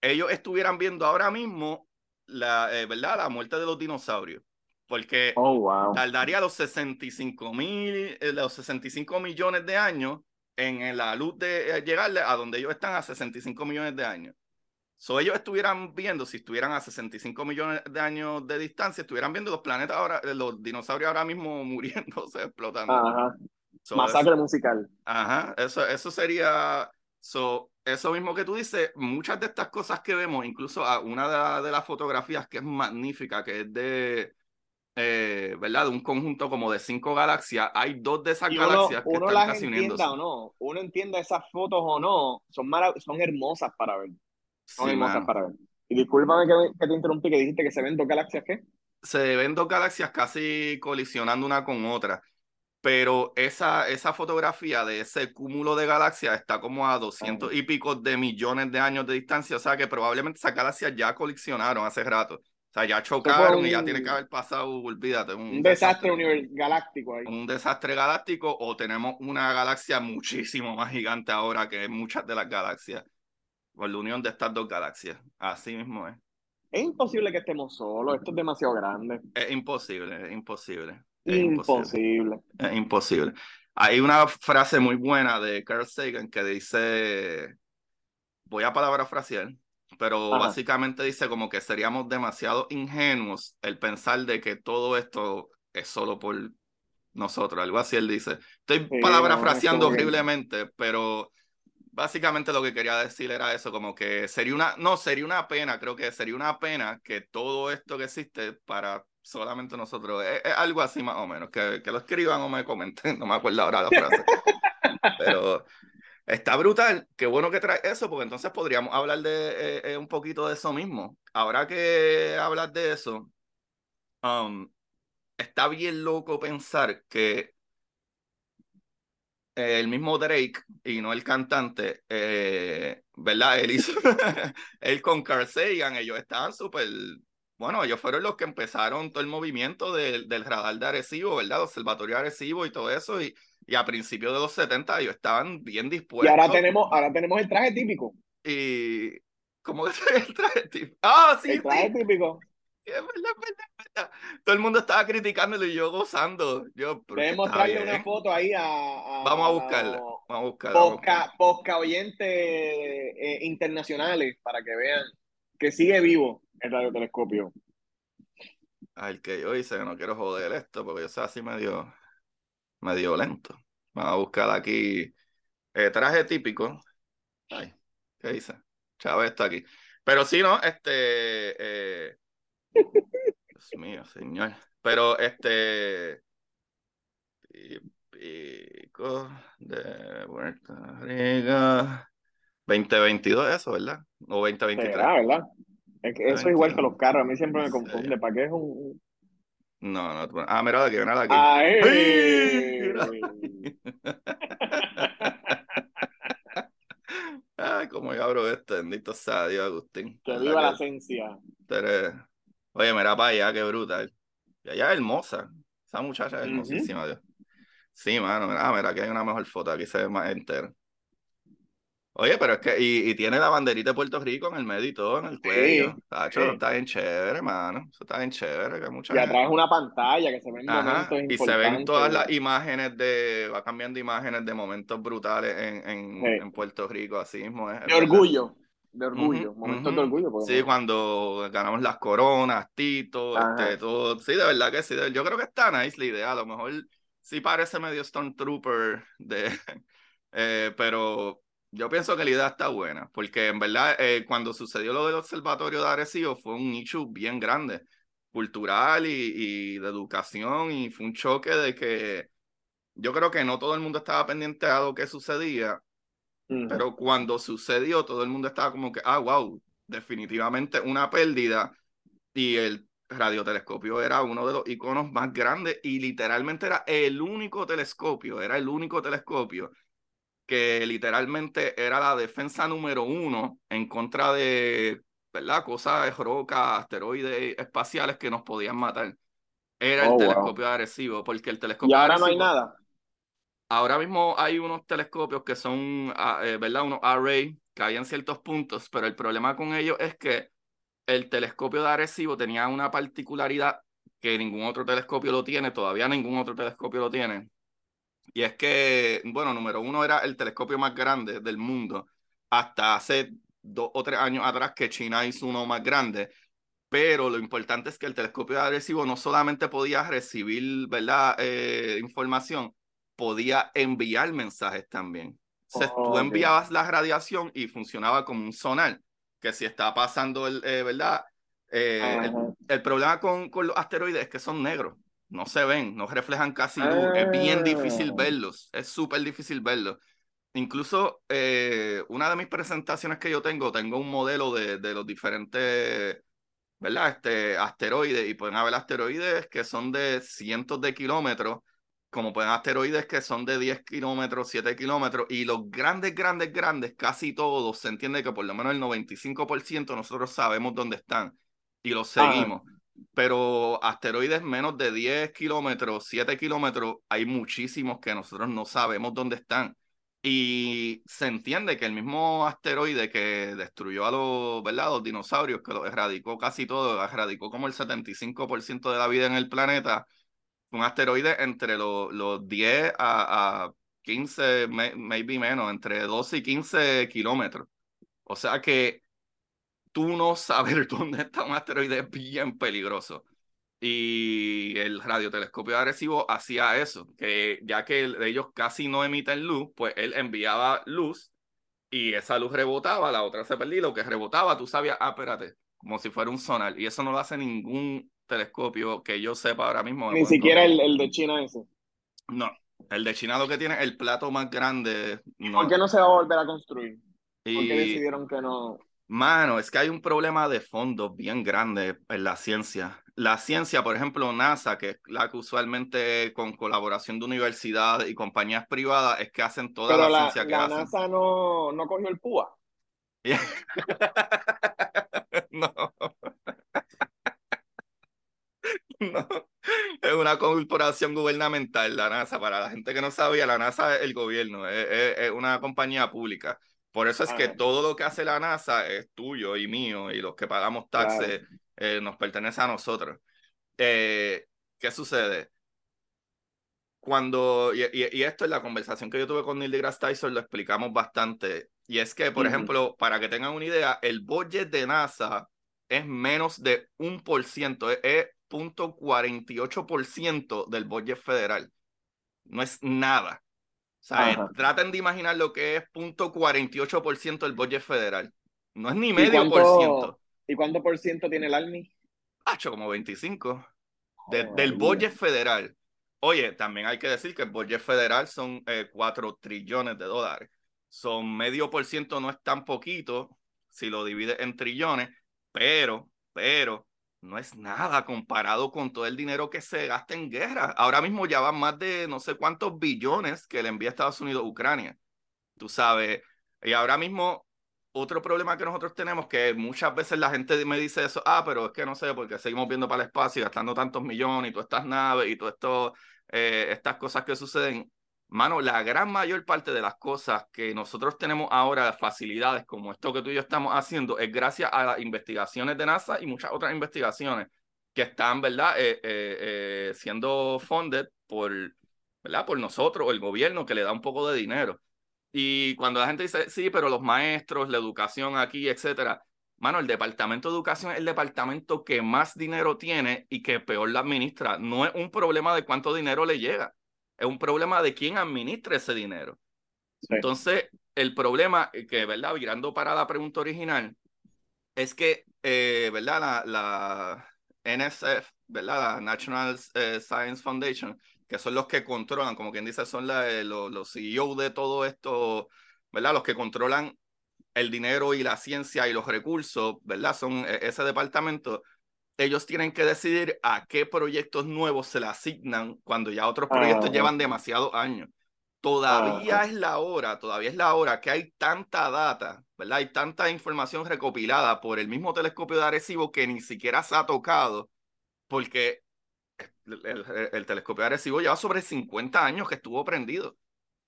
Ellos estuvieran viendo ahora mismo la, eh, ¿verdad? la muerte de los dinosaurios. Porque oh, tardaría los 65 mil, eh, los 65 millones de años en, la luz de eh, llegarle a donde ellos están a 65 millones de años. So, ellos estuvieran viendo, si estuvieran a 65 millones de años de distancia, estuvieran viendo los planetas ahora, eh, los dinosaurios ahora mismo muriéndose, explotando. Ajá. Masacre musical. Ajá, eso, eso sería, so, eso mismo que tú dices, muchas de estas cosas que vemos, incluso a una de, las fotografías que es magnífica, que es de, eh, ¿verdad? De un conjunto como de cinco galaxias, hay dos de esas galaxias que están casi uniéndose. o no, uno entienda esas fotos o no, son, son hermosas para ver. Son hermosas para ver. Y discúlpame que, te interrumpí, que dijiste que se ven dos galaxias, ¿qué? se ven dos galaxias casi colisionando una con otra, pero esa, esa fotografía de ese cúmulo de galaxias está como a doscientos y pico de millones de años de distancia, o sea que probablemente esas galaxias ya colisionaron hace rato. O sea, ya chocaron y ya tiene que haber pasado, olvídate. Un, desastre, galáctico ahí. Un desastre galáctico o tenemos una galaxia muchísimo más gigante ahora que muchas de las galaxias. Por la unión de estas dos galaxias. Así mismo es. Es imposible que estemos solos, esto es demasiado grande. Es imposible, es imposible. Es imposible. Es imposible. Hay una frase muy buena de Carl Sagan que dice, voy a parafrasear, pero básicamente dice como que seríamos demasiado ingenuos el pensar de que todo esto es solo por nosotros, algo así él dice. Estoy parafraseando horriblemente, pero básicamente lo que quería decir era eso, como que sería una, no, sería una pena, creo que sería una pena que todo esto que existe para solamente nosotros, es, algo así más o menos, que, que, lo escriban o me comenten, no me acuerdo ahora la frase. Pero está brutal, qué bueno que trae eso, porque entonces podríamos hablar de eh, eh, un poquito de eso mismo. Ahora que hablas de eso, um, está bien loco pensar que el mismo Drake y no el cantante, eh, ¿verdad? Él hizo, él con Carl Sagan, ellos estaban súper, bueno, ellos fueron los que empezaron todo el movimiento del, del radar de Arecibo, ¿verdad? Observatorio de Arecibo y todo eso, y, y a principios de los 70 ellos estaban bien dispuestos. Y ahora tenemos, ahora tenemos el traje típico. Y, ¿cómo es el traje típico? Ah, sí. El traje típico. Todo el mundo estaba criticándolo y yo gozando. Yo, Debemos mostrarle una foto ahí a. vamos a buscarla. Vamos a buscarla. Posca, oyentes eh, internacionales para que vean que sigue vivo el radiotelescopio. Al que yo hice, no quiero joder esto porque yo soy así medio, medio lento. Vamos a buscar aquí eh, traje típico. Ay, ¿qué dice? Chávez está aquí. Pero sí, ¿no? Este. Eh, Dios mío, señor. Pero este. Pico de Puerto Rico. 2022, eso, ¿verdad? O 2023. ¿verdad? Es que eso es igual que los carros. A mí siempre me confunde. ¿Para qué es un.? No, no. Ah, mira aquí, mira aquí. ¡Ay! Ay, como yo abro esto, bendito sea Dios, Agustín. Que viva la esencia. Oye, mira para allá, qué brutal. Y allá es hermosa. Esa muchacha es hermosísima, Dios. Sí, mano, mira, mira, aquí hay una mejor foto, aquí se ve más entero. Oye, pero es que, y, tiene la banderita de Puerto Rico en el medio y todo, en el cuello. Está bien chévere, hermano. Eso está bien chévere. Que mucha y atrás una pantalla que se ven momentos Y se ven todas las imágenes de, va cambiando imágenes de momentos brutales en, en, en Puerto Rico, así mismo. Es, de orgullo de orgullo, momentos de orgullo. Sí, cuando ganamos las coronas, Tito, este, todo. Sí, de verdad que sí. Yo creo que está nice la idea. A lo mejor sí parece medio Stormtrooper, de, eh, pero yo pienso que la idea está buena, porque en verdad eh, cuando sucedió lo del observatorio de Arecibo fue un nicho bien grande, cultural y, y de educación, y fue un choque de que yo creo que no todo el mundo estaba pendiente a lo que sucedía pero cuando sucedió, todo el mundo estaba como que, ah, wow, definitivamente una pérdida. Y el radiotelescopio era uno de los iconos más grandes y literalmente era el único telescopio, era el único telescopio que literalmente era la defensa número uno en contra de, ¿verdad? Cosas, rocas, asteroides espaciales que nos podían matar. Era el oh, telescopio agresivo, porque el telescopio. Y ahora no hay nada. Ahora mismo hay unos telescopios que son, ah, eh, ¿verdad? Unos array que hay en ciertos puntos, pero el problema con ellos es que el telescopio de Arecibo tenía una particularidad que ningún otro telescopio lo tiene, todavía ningún otro telescopio lo tiene. Y es que, bueno, número uno era el telescopio más grande del mundo, hasta hace dos o tres años atrás que China hizo uno más grande. Pero lo importante es que el telescopio de Arecibo no solamente podía recibir, ¿verdad? Eh, información, podía enviar mensajes también. tú enviabas la radiación y funcionaba como un sonar, que si está pasando, el, eh, ¿verdad? Eh, el, problema con, con, los asteroides es que son negros, no se ven, no reflejan casi luz, es bien difícil ah. verlos, es súper difícil verlos. Incluso eh, una de mis presentaciones que yo tengo, tengo un modelo de, de los diferentes ¿verdad? Este, asteroides y pueden haber asteroides que son de cientos de kilómetros, como pueden asteroides que son de 10 kilómetros, 7 kilómetros, y los grandes, grandes, grandes, casi todos, se entiende que por lo menos el 95% nosotros sabemos dónde están y los seguimos. Pero asteroides menos de 10 kilómetros, 7 kilómetros, hay muchísimos que nosotros no sabemos dónde están. Y se entiende que el mismo asteroide que destruyó a los, ¿verdad? los dinosaurios, que los erradicó casi todo, erradicó como el 75% de la vida en el planeta, un asteroide entre los, los 10 a, a 15, maybe menos, entre 12 y 15 kilómetros. O sea que tú no saber dónde está un asteroide es bien peligroso. Y el radiotelescopio de Arecibo hacía eso, que ya que ellos casi no emiten luz, pues él enviaba luz y esa luz rebotaba, la otra se perdía, lo que rebotaba, tú sabías, ah, espérate, como si fuera un sonar. Y eso no lo hace ningún telescopio que yo sepa ahora mismo. Ni siquiera el, el, de China ese. No, el de China lo que tiene el plato más grande. No. ¿Por qué no se va a volver a construir? ¿Por qué decidieron que no? Mano, es que hay un problema de fondo bien grande en la ciencia. La ciencia, por ejemplo, NASA, que es la que usualmente con colaboración de universidades y compañías privadas es que hacen toda la, ciencia que la hacen. NASA no, no cogió el púa. no. No. Es una corporación gubernamental, la NASA. Para la gente que no sabía, la NASA es el gobierno, es una compañía pública. Por eso es que todo lo que hace la NASA es tuyo y mío y los que pagamos taxes eh, nos pertenece a nosotros. Eh, ¿Qué sucede? Cuando, y, y, esto es la conversación que yo tuve con Neil deGrasse Tyson, lo explicamos bastante. Y es que, por ejemplo, para que tengan una idea, el budget de NASA es menos de un por ciento, es 0.48% del budget federal. No es nada. O sea, traten de imaginar lo que es .48% del budget federal. No es ni medio por ciento. ¿Y cuánto por ciento tiene el Army? Hacho, como 25. del budget federal. Oye, también hay que decir que el budget federal son eh, 4 trillones de dólares. Son medio por ciento, no es tan poquito si lo divide en trillones, pero, pero, no es nada comparado con todo el dinero que se gasta en guerra. Ahora mismo ya van más de no sé cuántos billones que le envía Estados Unidos a Ucrania. Tú sabes, y ahora mismo otro problema que nosotros tenemos que muchas veces la gente me dice eso, ah, pero es que no sé, porque seguimos viendo para el espacio y gastando tantos millones y todas estas naves y todas eh, estas cosas que suceden. Mano, la gran mayor parte de las cosas que nosotros tenemos ahora, facilidades como esto que tú y yo estamos haciendo, es gracias a las investigaciones de NASA y muchas otras investigaciones que están, ¿verdad?, eh, eh, eh, siendo funded por, ¿verdad?, por nosotros, el gobierno, que le da un poco de dinero. Y cuando la gente dice, sí, pero los maestros, la educación aquí, etcétera, mano, el departamento de educación es el departamento que más dinero tiene y que peor la administra. No es un problema de cuánto dinero le llega es un problema de quién administra ese dinero. Entonces, el problema eh, que, ¿verdad? Virando para la pregunta original, es que, eh, ¿verdad? La, la, NSF, ¿verdad? La National eh, Science Foundation, que son los que controlan, como quien dice, son la, los, los CEO de todo esto, ¿verdad? Los que controlan el dinero y la ciencia y los recursos, ¿verdad? Son ese departamento ellos tienen que decidir a qué proyectos nuevos se le asignan cuando ya otros proyectos llevan demasiados años. Todavía es la hora, todavía es la hora que hay tanta data, ¿verdad? Hay tanta información recopilada por el mismo telescopio de Arecibo que ni siquiera se ha tocado, porque el, telescopio de Arecibo lleva sobre 50 años que estuvo prendido.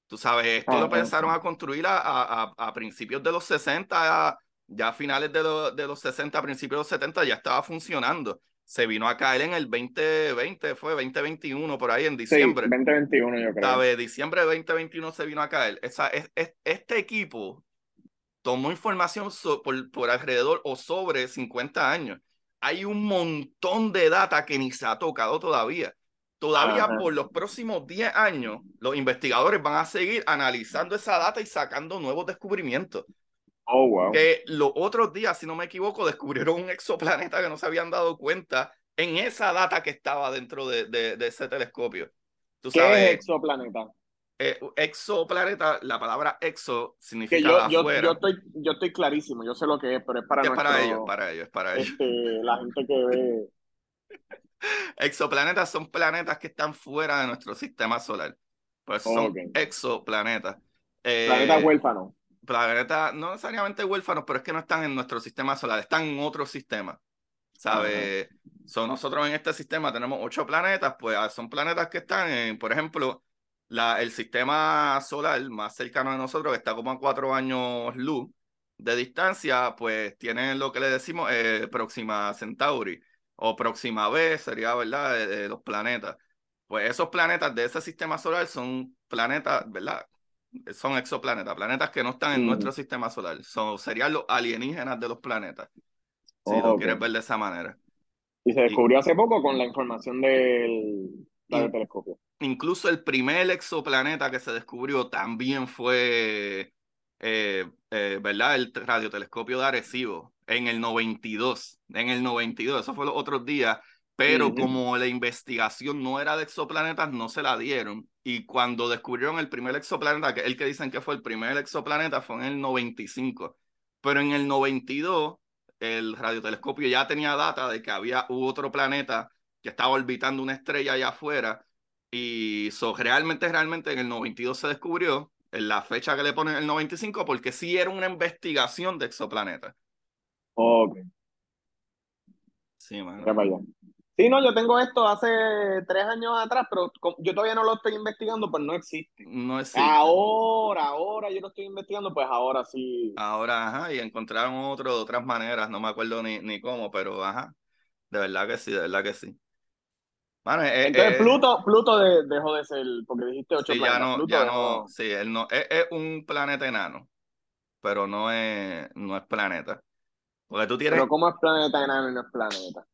Tú sabes, esto lo pensaron a construir a, a, a principios de los 60, ya a finales de, de los 60, principios de los 70 ya estaba funcionando. Se vino a caer en el 2020, fue 2021, por ahí en diciembre. Sí, 2021 yo creo. ¿Sabe? Diciembre de 2021 se vino a caer. Esa, es, este equipo tomó información por, por alrededor o sobre 50 años. Hay un montón de data que ni se ha tocado todavía. Todavía por los próximos 10 años, los investigadores van a seguir analizando esa data y sacando nuevos descubrimientos. Oh, wow. Que los otros días, si no me equivoco, descubrieron un exoplaneta que no se habían dado cuenta en esa data que estaba dentro de, de, ese telescopio. ¿Qué es exoplaneta? eh, exoplaneta, la palabra exo Que significa yo, yo, afuera. yo, estoy, yo estoy clarísimo, yo sé lo que es, pero es para, es para ellos, para ellos, para ellos. este, la gente que ve. Exoplanetas son planetas que están fuera de nuestro sistema solar. Por eso son exoplanetas. Eh, Planeta huérfano. Planetas no necesariamente huérfanos, pero es que no están en nuestro sistema solar, están en otro sistema. ¿Sabes? So, nosotros en este sistema tenemos ocho planetas, pues ah, son planetas que están en, por ejemplo, la, el sistema solar más cercano de nosotros, que está como a cuatro años luz de distancia, pues tienen lo que le decimos eh, Próxima Centauri o Próxima B, sería, ¿verdad? De los planetas. Pues esos planetas de ese sistema solar son planetas, ¿verdad? Son exoplanetas, planetas que no están en Mm. nuestro sistema solar. Son, serían los alienígenas de los planetas. Si lo quieres ver de esa manera. Y se descubrió hace poco con la información del Y- telescopio. Incluso el primer exoplaneta que se descubrió también fue, eh, eh, ¿verdad? El radiotelescopio de Arecibo en el 92. En el 92, eso fue los otros días. Pero como la investigación no era de exoplanetas, no se la dieron. Y cuando descubrieron el primer exoplaneta, que el que dicen que fue el primer exoplaneta, fue en el 95. Pero en el 92, el radiotelescopio ya tenía data de que había otro planeta que estaba orbitando una estrella allá afuera. Y so, realmente, realmente en el 92 se descubrió, en la fecha que le ponen el 95, porque sí era una investigación de exoplanetas. Ok, Sí, mano. Sí, no, yo tengo esto hace tres años atrás, pero yo todavía no lo estoy investigando, pues no existe. No existe. Ahora, ahora yo lo estoy investigando, pues ahora sí. Ahora, ajá, y encontraron otro de otras maneras, no me acuerdo ni, ni cómo, pero ajá, de verdad que sí, de verdad que sí. Mano, eh, Entonces eh, Pluto, Pluto de- dejó de ser, porque dijiste ocho sí, ya planetas. no, Pluto ya no, sí, él no, es, es un planeta enano, pero no es, no es planeta. Porque tú tienes, Pero ¿cómo es planeta enano y no es planeta?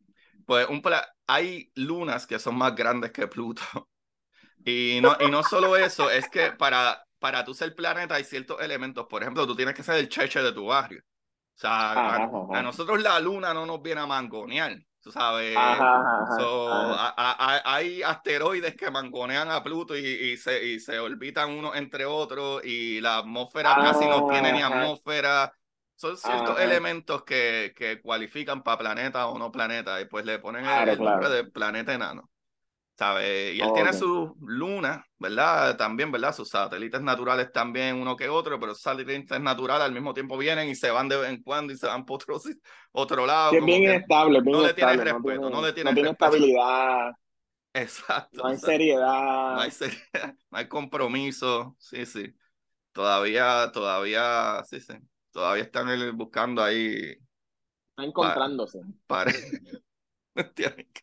Pues, un pla- hay lunas que son más grandes que Pluto. Y no, y no solo eso, es que para, para tú ser planeta hay ciertos elementos. Por ejemplo, tú tienes que ser el cheche de tu barrio. O sea, a, Ajá, ajá. a nosotros la luna no nos viene a mangonear, tú sabes. Ajá, ajá, So, ajá. a- a- a- hay asteroides que mangonean a Pluto y, y se, y se orbitan unos entre otros y la atmósfera casi no tiene ni atmósfera. Son ciertos Ajá. elementos que, que cualifican para planeta o no planeta y pues le ponen el- Claro, el, nombre claro. de planeta enano. ¿Sabes? Y él tiene sus lunas, ¿verdad? También, ¿verdad? Sus satélites naturales también, uno que otro, pero satélites naturales al mismo tiempo vienen y se van de vez en cuando y se van por otro, otro lado. Sí, es bien que- inestable, bien no le tiene respeto, no le tiene no tiene estabilidad, Exacto. no hay o sea, seriedad. no hay seriedad, no hay compromiso. Sí, sí. Todavía, todavía, sí, sí. Todavía están el- buscando ahí Está encontrándose. para... tienen, que,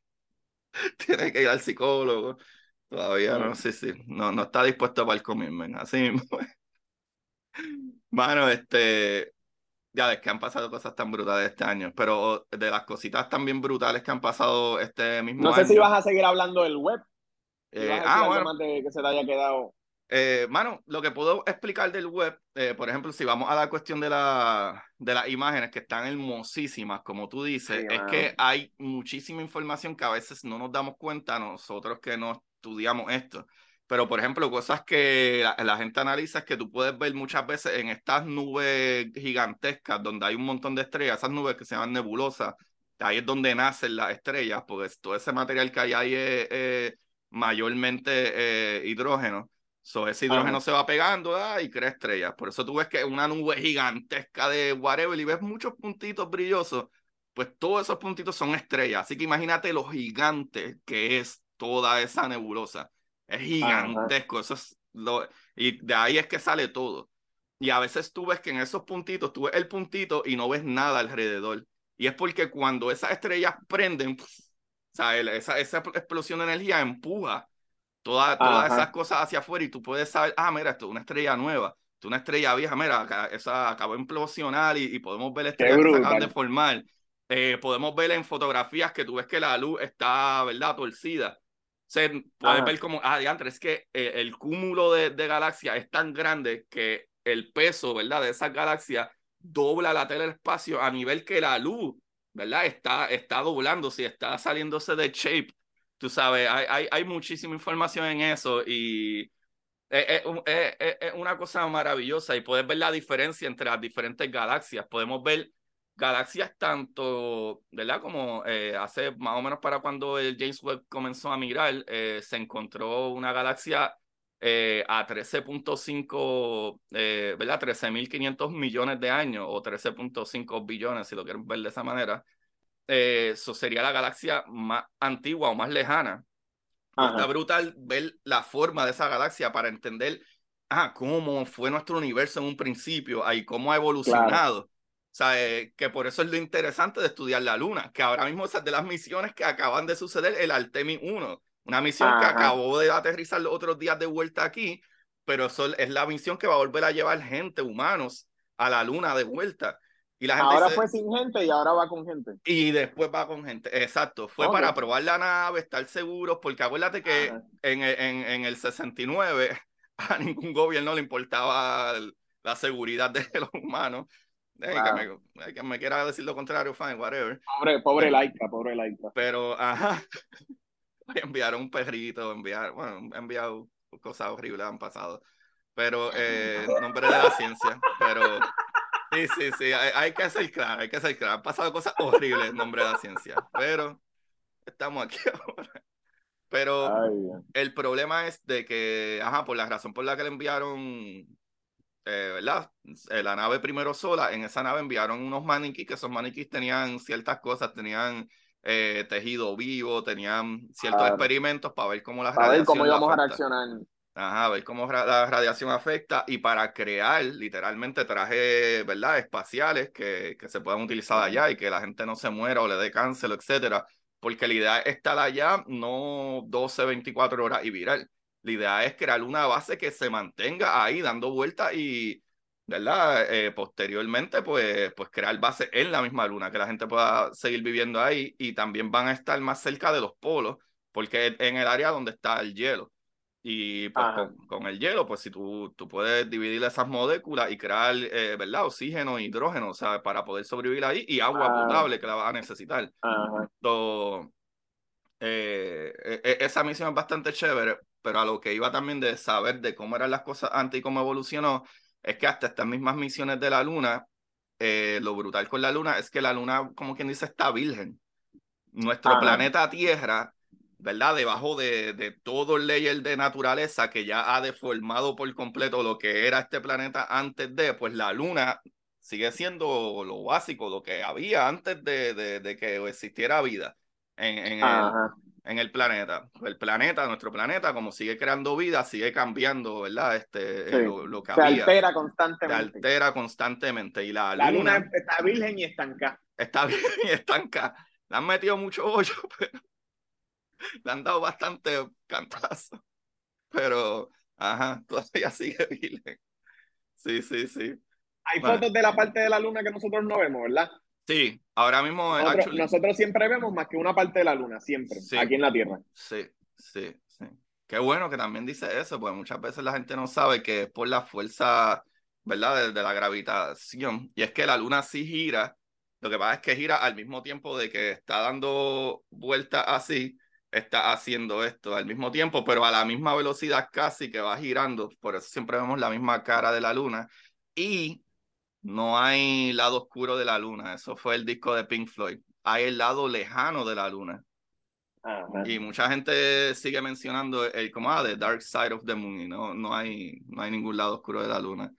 tienen que ir al psicólogo. Todavía no, sí, sí. No, no está dispuesto para el commitment. Así mismo. Mano, este. Ya ves que han pasado cosas tan brutales este año, pero de las cositas también brutales que han pasado este mismo No sé año. si vas a seguir hablando del web. Si eh, ah, bueno, más de que se te haya quedado. Eh, mano, lo que puedo explicar del web, eh, por ejemplo, si vamos a la cuestión de, la, de las imágenes que están hermosísimas, como tú dices, Sí, es mano. que hay muchísima información que a veces no nos damos cuenta nosotros que no estudiamos esto. Pero, por ejemplo, cosas que la, la gente analiza es que tú puedes ver muchas veces en estas nubes gigantescas donde hay un montón de estrellas, esas nubes que se llaman nebulosas, ahí es donde nacen las estrellas, porque todo ese material que hay ahí es eh, mayormente eh, hidrógeno. So, ese hidrógeno Ajá. se va pegando ah, y crea estrellas. Por eso tú ves que una nube gigantesca de whatever y ves muchos puntitos brillosos. Pues todos esos puntitos son estrellas. Así que imagínate lo gigante que es toda esa nebulosa. Es gigantesco. Eso es lo... Y de ahí es que sale todo. Y a veces tú ves que en esos puntitos, tú ves el puntito y no ves nada alrededor. Y es porque cuando esas estrellas prenden, o sea, el- esa, esa explosión de energía empuja toda- todas esas cosas hacia afuera y tú puedes saber, ah, mira, esto es una estrella nueva, esto es una estrella vieja, mira, esa acabó de implosionar y, y podemos ver estrellas que se acaban de formar. Eh, podemos ver en fotografías que tú ves que la luz está, ¿verdad?, torcida. O sea, puedes Ajá. ver como, ah, diantre, es que eh, el cúmulo de, de galaxias es tan grande que el peso, ¿verdad?, de esas galaxias dobla la tela del espacio a nivel que la luz, ¿verdad?, está, está doblándose, está saliéndose de shape. Tú sabes, hay, hay, hay muchísima información en eso y Es, una cosa maravillosa y puedes ver la diferencia entre las diferentes galaxias. Podemos ver galaxias tanto, ¿verdad? Como eh, hace más o menos para cuando el James Webb comenzó a mirar, eh, se encontró una galaxia eh, a 13.5, ¿verdad? 13.500 millones de años o 13.5 billones, si lo quieren ver de esa manera. Eso sería la galaxia más antigua o más lejana. Está brutal ver la forma de esa galaxia para entender ah, cómo fue nuestro universo en un principio y cómo ha evolucionado. O sea, eh, que por eso es lo interesante de estudiar la Luna, que ahora mismo esas de las misiones que acaban de suceder, el Artemis 1, una misión que acabó de aterrizar los otros días de vuelta aquí, pero eso es la misión que va a volver a llevar gente, humanos, a la Luna de vuelta. Y la gente ahora fue sin gente y ahora va con gente. Y después va con gente, exacto. Fue para probar la nave, estar seguros, porque acuérdate que en, en, en, el 69 a ningún gobierno le importaba la seguridad de los humanos que, me, quiera decir lo contrario, fine, whatever. Pobre, pobre laica, pobre laica. Pero, ajá, enviaron un perrito, enviar, bueno, enviado cosas horribles han pasado. Pero, eh, nombre de la ciencia, pero sí, sí, sí, hay, que ser claro, hay que ser claro. Han pasado cosas horribles en nombre de la ciencia, pero estamos aquí ahora. Pero el problema es de que, ajá, por la razón por la que le enviaron eh, ¿verdad? Eh, la nave primero sola, en esa nave enviaron unos maniquíes, que esos maniquíes tenían ciertas cosas, tenían eh, tejido vivo, tenían ciertos experimentos para ver cómo la para ver cómo íbamos a reaccionar. Ajá, ver cómo la radiación afecta y para crear literalmente trajes, ¿verdad? Espaciales que, que se puedan utilizar allá y que la gente no se muera o le dé cáncer, etcétera. Porque la idea es estar allá no 12, 24 horas y viral. La idea es crear una base que se mantenga ahí dando vueltas y, ¿verdad? Eh, posteriormente, pues, pues crear base en la misma luna, que la gente pueda seguir viviendo ahí y también van a estar más cerca de los polos, porque en el área donde está el hielo. Y pues con, el hielo, pues si tú, tú puedes dividir esas moléculas y crear, eh, ¿verdad? Oxígeno, hidrógeno, o sea, para poder sobrevivir ahí y agua ah. potable que la vas a necesitar. Entonces, eh, e, e, esa misión es bastante chévere, pero a lo que iba también de saber de cómo eran las cosas antes y cómo evolucionó, es que hasta estas mismas misiones de la Luna, eh, lo brutal con la Luna es que la Luna, como quien dice, está virgen. Nuestro planeta Tierra, ¿verdad? Debajo de, de todo el layer de naturaleza que ya ha deformado por completo lo que era este planeta antes de, pues la Luna sigue siendo lo básico, lo que había antes de, de, de que existiera vida en, en, el, en, el, planeta. El planeta, nuestro planeta, como sigue creando vida, sigue cambiando, ¿verdad? Este, eh, lo, que se altera constantemente. Se altera constantemente. Y la, la luna, está virgen y estanca. Está virgen y estanca. Le han metido mucho hoyo, pero le han dado bastante cantazo. Pero, ajá, todavía sigue virgen. Sí, sí, sí. Hay fotos de la parte de la luna que nosotros no vemos, ¿verdad? Sí, ahora mismo. Nosotros, siempre vemos más que una parte de la luna, siempre, aquí en la Tierra. Sí, sí, sí. Qué bueno que también dice eso, porque muchas veces la gente no sabe que es por la fuerza, ¿verdad?, de, la gravitación. Y es que la luna sí gira, lo que pasa es que gira al mismo tiempo de que está dando vueltas así, está haciendo esto al mismo tiempo, pero a la misma velocidad casi que va girando. Por eso siempre vemos la misma cara de la luna. Y no hay lado oscuro de la luna. Eso fue el disco de Pink Floyd. Hay el lado lejano de la luna. Y mucha gente sigue mencionando el como ah, The Dark Side of the Moon. Y no, no, hay, no hay ningún lado oscuro de la luna.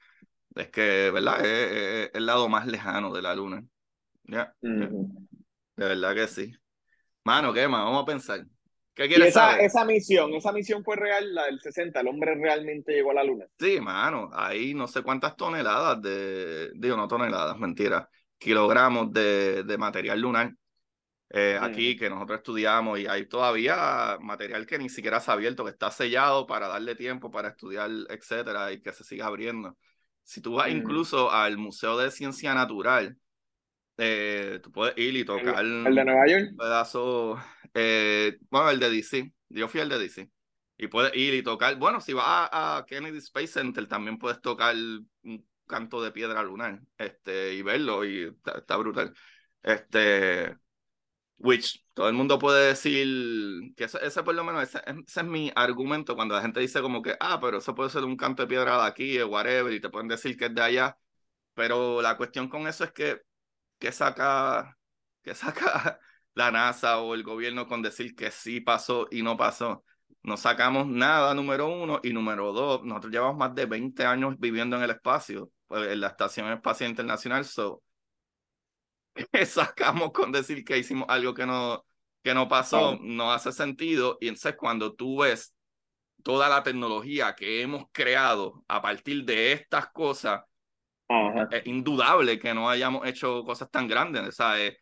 Es que, ¿verdad? Es, el lado más lejano de la luna. Ya. De verdad que sí. Mano, ¿qué más? Vamos a pensar. ¿Qué quieres esa, saber? esa misión, esa misión fue real, la del 60, el hombre realmente llegó a la luna. Sí, mano, hay no sé cuántas toneladas de, digo, no toneladas, mentira, kilogramos de, de material lunar eh, aquí que nosotros estudiamos y hay todavía material que ni siquiera se ha abierto, que está sellado para darle tiempo para estudiar, etcétera, y que se siga abriendo. Si tú vas incluso al Museo de Ciencia Natural, eh, tú puedes ir y tocar el, de Nueva York un pedazo eh, bueno el de DC yo fui al de DC y puedes ir y tocar bueno si vas a, Kennedy Space Center también puedes tocar un canto de piedra lunar este y verlo y está, brutal. Este which todo el mundo puede decir que ese, por lo menos, ese, es mi argumento cuando la gente dice como que, ah, pero eso puede ser un canto de piedra de aquí, o whatever, y te pueden decir que es de allá, pero la cuestión con eso es que, que saca, que saca la NASA o el gobierno con decir que sí pasó y no pasó. No sacamos nada, número uno, y número dos, nosotros llevamos más de 20 años viviendo en el espacio, pues, en la Estación Espacial Internacional, so, sacamos con decir que hicimos algo que no, que no pasó, no hace sentido, y entonces cuando tú ves toda la tecnología que hemos creado a partir de estas cosas, es indudable que no hayamos hecho cosas tan grandes, ¿sabes?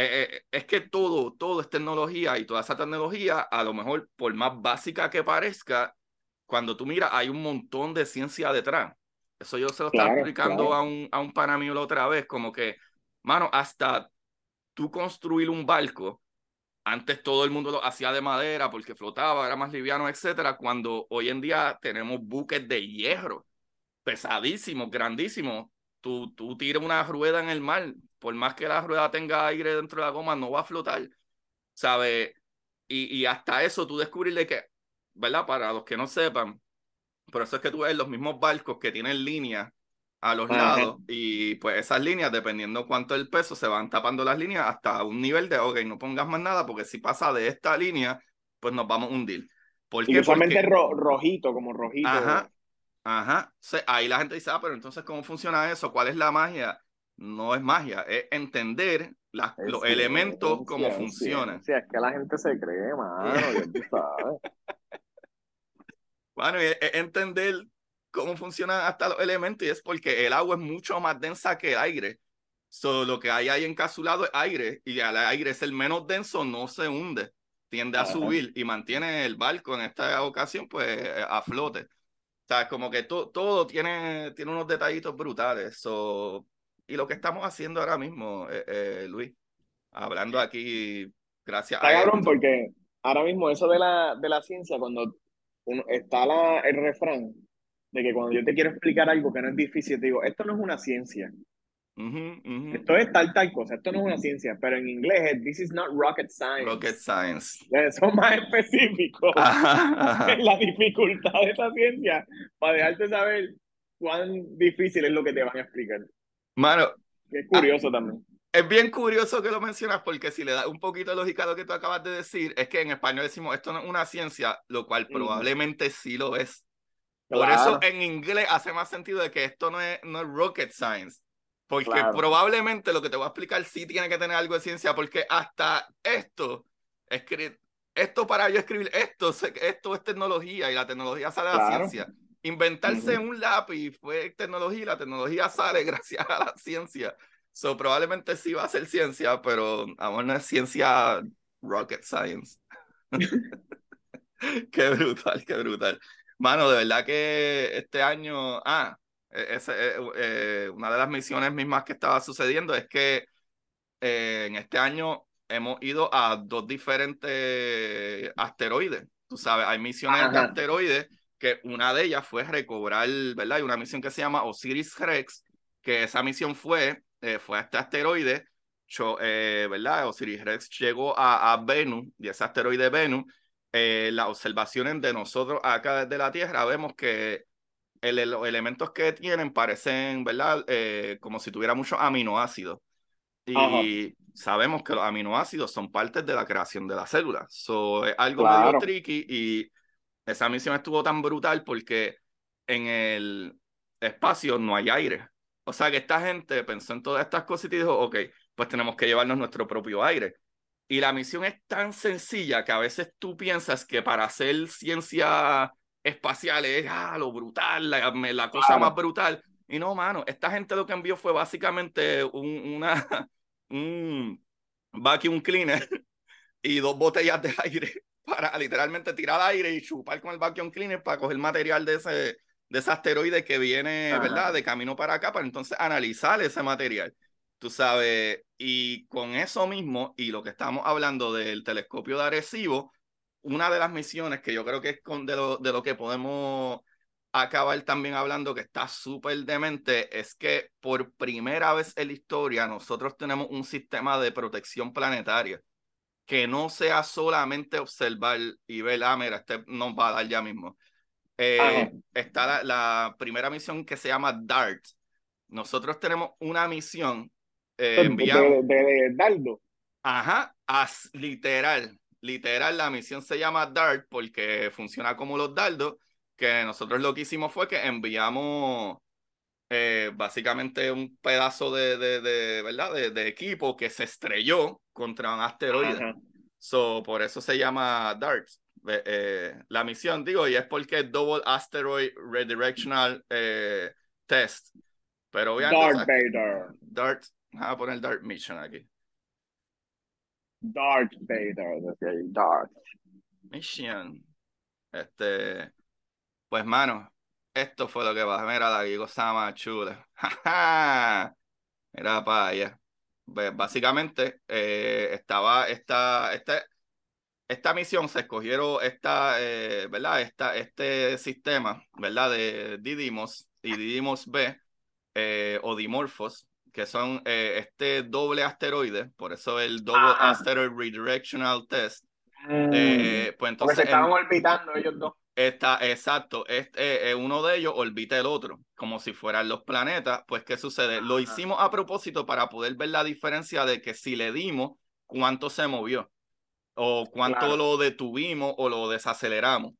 Eh, eh, es que todo, todo es tecnología y toda esa tecnología, a lo mejor por más básica que parezca, cuando tú miras, hay un montón de ciencia detrás. Eso yo se lo estaba explicando a, un, a un pana mío la otra vez, como que, mano, hasta tú construir un barco, antes todo el mundo lo hacía de madera porque flotaba, era más liviano, etcétera, cuando hoy en día tenemos buques de hierro, pesadísimos, grandísimos. Tú, tú tiras una rueda en el mar, por más que la rueda tenga aire dentro de la goma, no va a flotar, ¿sabes? Y, y hasta eso tú descubrirle que, ¿verdad? Para los que no sepan, por eso es que tú ves los mismos barcos que tienen líneas a los lados y pues esas líneas, dependiendo cuánto el peso, se van tapando las líneas hasta un nivel de, ok, no pongas más nada porque si pasa de esta línea, pues nos vamos a hundir. ¿Por y usualmente rojito, como rojito. Ajá, ajá. ahí la gente dice, ah, pero entonces, ¿cómo funciona eso? ¿Cuál es la magia? No es magia, es entender las, los elementos, cómo funcionan. Sí, es que la gente se cree, mano. Bueno, es entender cómo funcionan hasta los elementos y es porque el agua es mucho más densa que el aire. So, lo que hay ahí encapsulado es aire y al aire es el menos denso, no se hunde, tiende a subir y mantiene el barco en esta ocasión pues a flote. O sea, como que todo tiene, tiene unos detallitos brutales. So, y lo que estamos haciendo ahora mismo, eh, eh, Luis, hablando aquí, gracias Está a... cabrón porque ahora mismo eso de la, de la ciencia, cuando está la, el refrán de que cuando yo te quiero explicar algo que no es difícil, te digo, esto no es una ciencia. Esto es tal, tal cosa, esto no es una ciencia, pero en inglés es This is not rocket science. Rocket science. Son más específicos la dificultad de esta ciencia para dejarte saber cuán difícil es lo que te van a explicar. Mano. es curioso también. Es bien curioso que lo mencionas porque si le das un poquito de lógica a lo que tú acabas de decir, es que en español decimos esto no es una ciencia, lo cual probablemente sí lo es. Por eso en inglés hace más sentido de que esto no es, no es rocket science. Porque probablemente lo que te voy a explicar sí tiene que tener algo de ciencia, porque hasta esto, esto para yo escribir esto, esto es tecnología y la tecnología sale de la ciencia. Inventarse un lápiz fue tecnología y la tecnología sale gracias a la ciencia. So, probablemente sí va a ser ciencia, pero amor no es ciencia rocket science. qué brutal, qué brutal. Mano, de verdad que este año, ah, e, ese, e, eh, una de las misiones mismas que estaba sucediendo es que eh, en este año hemos ido a dos diferentes asteroides. Tú sabes, hay misiones de asteroides que una de ellas fue recobrar, ¿verdad? Hay una misión que se llama Osiris Rex, que esa misión fue eh, fue a este asteroide, eh, ¿verdad? Osiris Rex llegó a, a, Venus y ese asteroide Venus, eh, las observaciones de nosotros acá desde la Tierra vemos que los elementos que tienen parecen, ¿verdad? como si tuviera muchos aminoácidos. Y sabemos que los aminoácidos son parte de la creación de la célula. So, es algo medio tricky y esa misión estuvo tan brutal porque en el espacio no hay aire. O sea que esta gente pensó en todas estas cosas y dijo, ok, pues tenemos que llevarnos nuestro propio aire. Y la misión es tan sencilla que a veces tú piensas que para hacer ciencia espacial es ah, lo brutal, la, cosa más brutal. Y no, mano, esta gente lo que envió fue básicamente un, una, un vacuum cleaner y dos botellas de aire para literalmente tirar aire y chupar con el vacuum cleaner para coger material de ese, de ese asteroide que viene, ¿verdad? De camino para acá, para entonces analizar ese material. Tú sabes, y con eso mismo, y lo que estamos hablando del telescopio de Arecibo, una de las misiones que yo creo que es con de, lo, de lo que podemos acabar también hablando que está súper demente, es que por primera vez en la historia nosotros tenemos un sistema de protección planetaria. Que no sea solamente observar y ver, ah, mira, este nos va a dar ya mismo. Eh, está la, la, primera misión que se llama DART. Nosotros tenemos una misión. Eh, de, de, Dardo. Ajá, as, literal. Literal, la misión se llama DART porque funciona como los dardos. Que nosotros lo que hicimos fue que enviamos eh, básicamente un pedazo de, de, de ¿verdad? De, equipo que se estrelló contra un asteroide. So, por eso se llama DART. Eh, la misión, digo, y es porque es Double Asteroid Redirectional eh, Test. Pero obviamente. Darth Vader. Dart, a poner Dart Mission aquí. Darth Vader, Darth. Mission. Este. Pues, mano, esto fue lo que va. Mira la cosa más chula. Mira para allá. Básicamente, eh, estaba esta, este, esta misión se escogieron esta, eh, ¿verdad? Esta, este sistema, ¿verdad? De Didymos y Didymos B eh, o Dimorphos, que son este doble asteroide, por eso el Double Asteroid Redirectional Test. Mm. pues entonces, Porque se estaban orbitando ellos dos. Está, exacto, este, uno de ellos orbita el otro, como si fueran los planetas. Pues, ¿qué sucede? Lo hicimos a propósito para poder ver la diferencia de que si le dimos, cuánto se movió, o cuánto lo detuvimos o lo desaceleramos.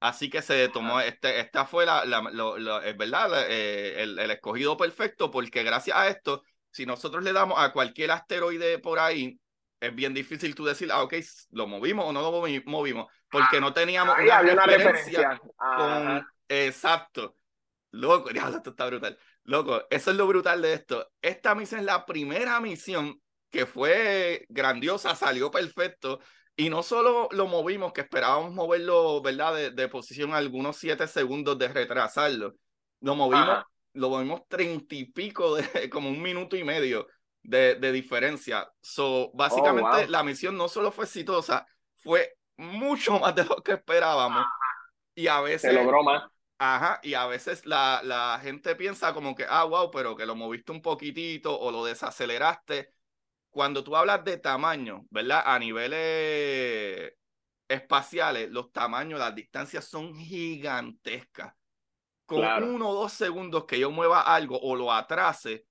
Así que se tomó, este, esta fue la, la, verdad, eh, el, el escogido perfecto, porque gracias a esto, si nosotros le damos a cualquier asteroide por ahí, es bien difícil tú decir, ah, ok, lo movimos o no lo movimos, porque no teníamos una, referencia con... Exacto. Loco, diablo, esto está brutal. Loco, eso es lo brutal de esto. Esta misión es la primera misión que fue grandiosa, salió perfecto. Y no solo lo movimos, que esperábamos moverlo, ¿verdad? De, de posición algunos siete segundos de retrasarlo. Lo movimos, lo movimos treinta y pico, de, como un minuto y medio de, de diferencia. So, básicamente, oh, la misión no solo fue exitosa, fue mucho más de lo que esperábamos. Y a veces. Se logró más. Ajá, y a veces la, la gente piensa como que, ah, wow, pero que lo moviste un poquitito o lo desaceleraste. Cuando tú hablas de tamaño, ¿verdad? A niveles espaciales, los tamaños, las distancias son gigantescas. Con uno o dos segundos que yo mueva algo o lo atrase,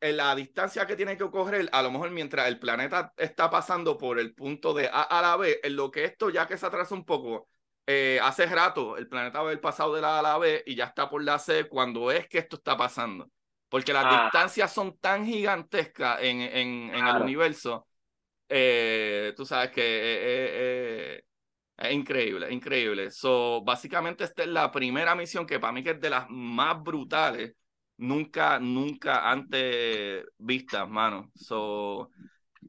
en la distancia que tiene que correr, a lo mejor mientras el planeta está pasando por el punto de A a la B, en lo que esto ya que se atrasa un poco, eh, hace rato el planeta va a haber pasado de la A a la B y ya está por la C cuando es que esto está pasando. Porque las ah. distancias son tan gigantescas en, en, en el universo, eh, tú sabes que eh, es increíble, increíble. So, básicamente esta es la primera misión que para mí que es de las más brutales nunca, nunca antes vistas, mano. So,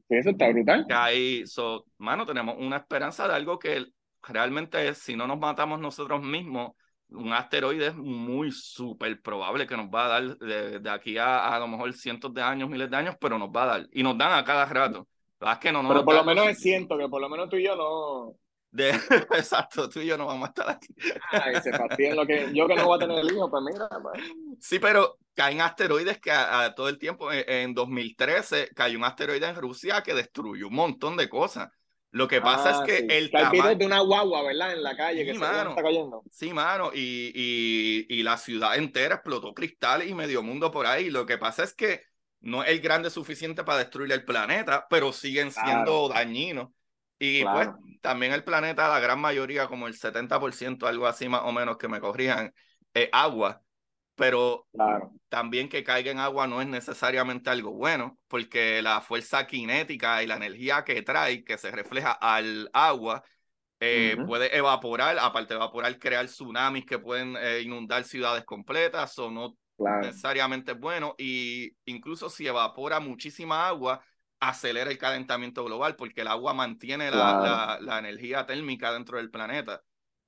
eso está brutal. ahí, so, mano, tenemos una esperanza de algo que realmente, si no nos matamos nosotros mismos, un asteroide es muy súper probable que nos va a dar de, aquí a, a, lo mejor cientos de años, miles de años, pero nos va a dar. Y nos dan a cada rato. Es que no, pero por lo menos es siento que por lo menos tú y yo no, de, exacto, tú y yo no vamos a estar aquí. Ay, se lo que yo que no voy a tener el hijo, pues mira. Pues. Sí, pero caen asteroides que a, todo el tiempo, en, 2013 cayó un asteroide en Rusia que destruyó un montón de cosas. Lo que pasa es ah, que el tamaño... de una guagua, ¿verdad? En la calle que se está cayendo. Sí, mano, y, y, y la ciudad entera explotó cristales y medio mundo por ahí. Lo que pasa es que no es el grande suficiente para destruir el planeta, pero siguen siendo dañinos. Y pues también el planeta, la gran mayoría, como el 70%, algo así más o menos que me corrían, es agua. Pero también que caiga en agua no es necesariamente algo bueno, porque la fuerza cinética y la energía que trae, que se refleja al agua, eh, puede evaporar, aparte de evaporar, crear tsunamis que pueden eh, inundar ciudades completas, o no necesariamente es bueno. Y incluso si evapora muchísima agua, acelera el calentamiento global porque el agua mantiene la, la, energía térmica dentro del planeta.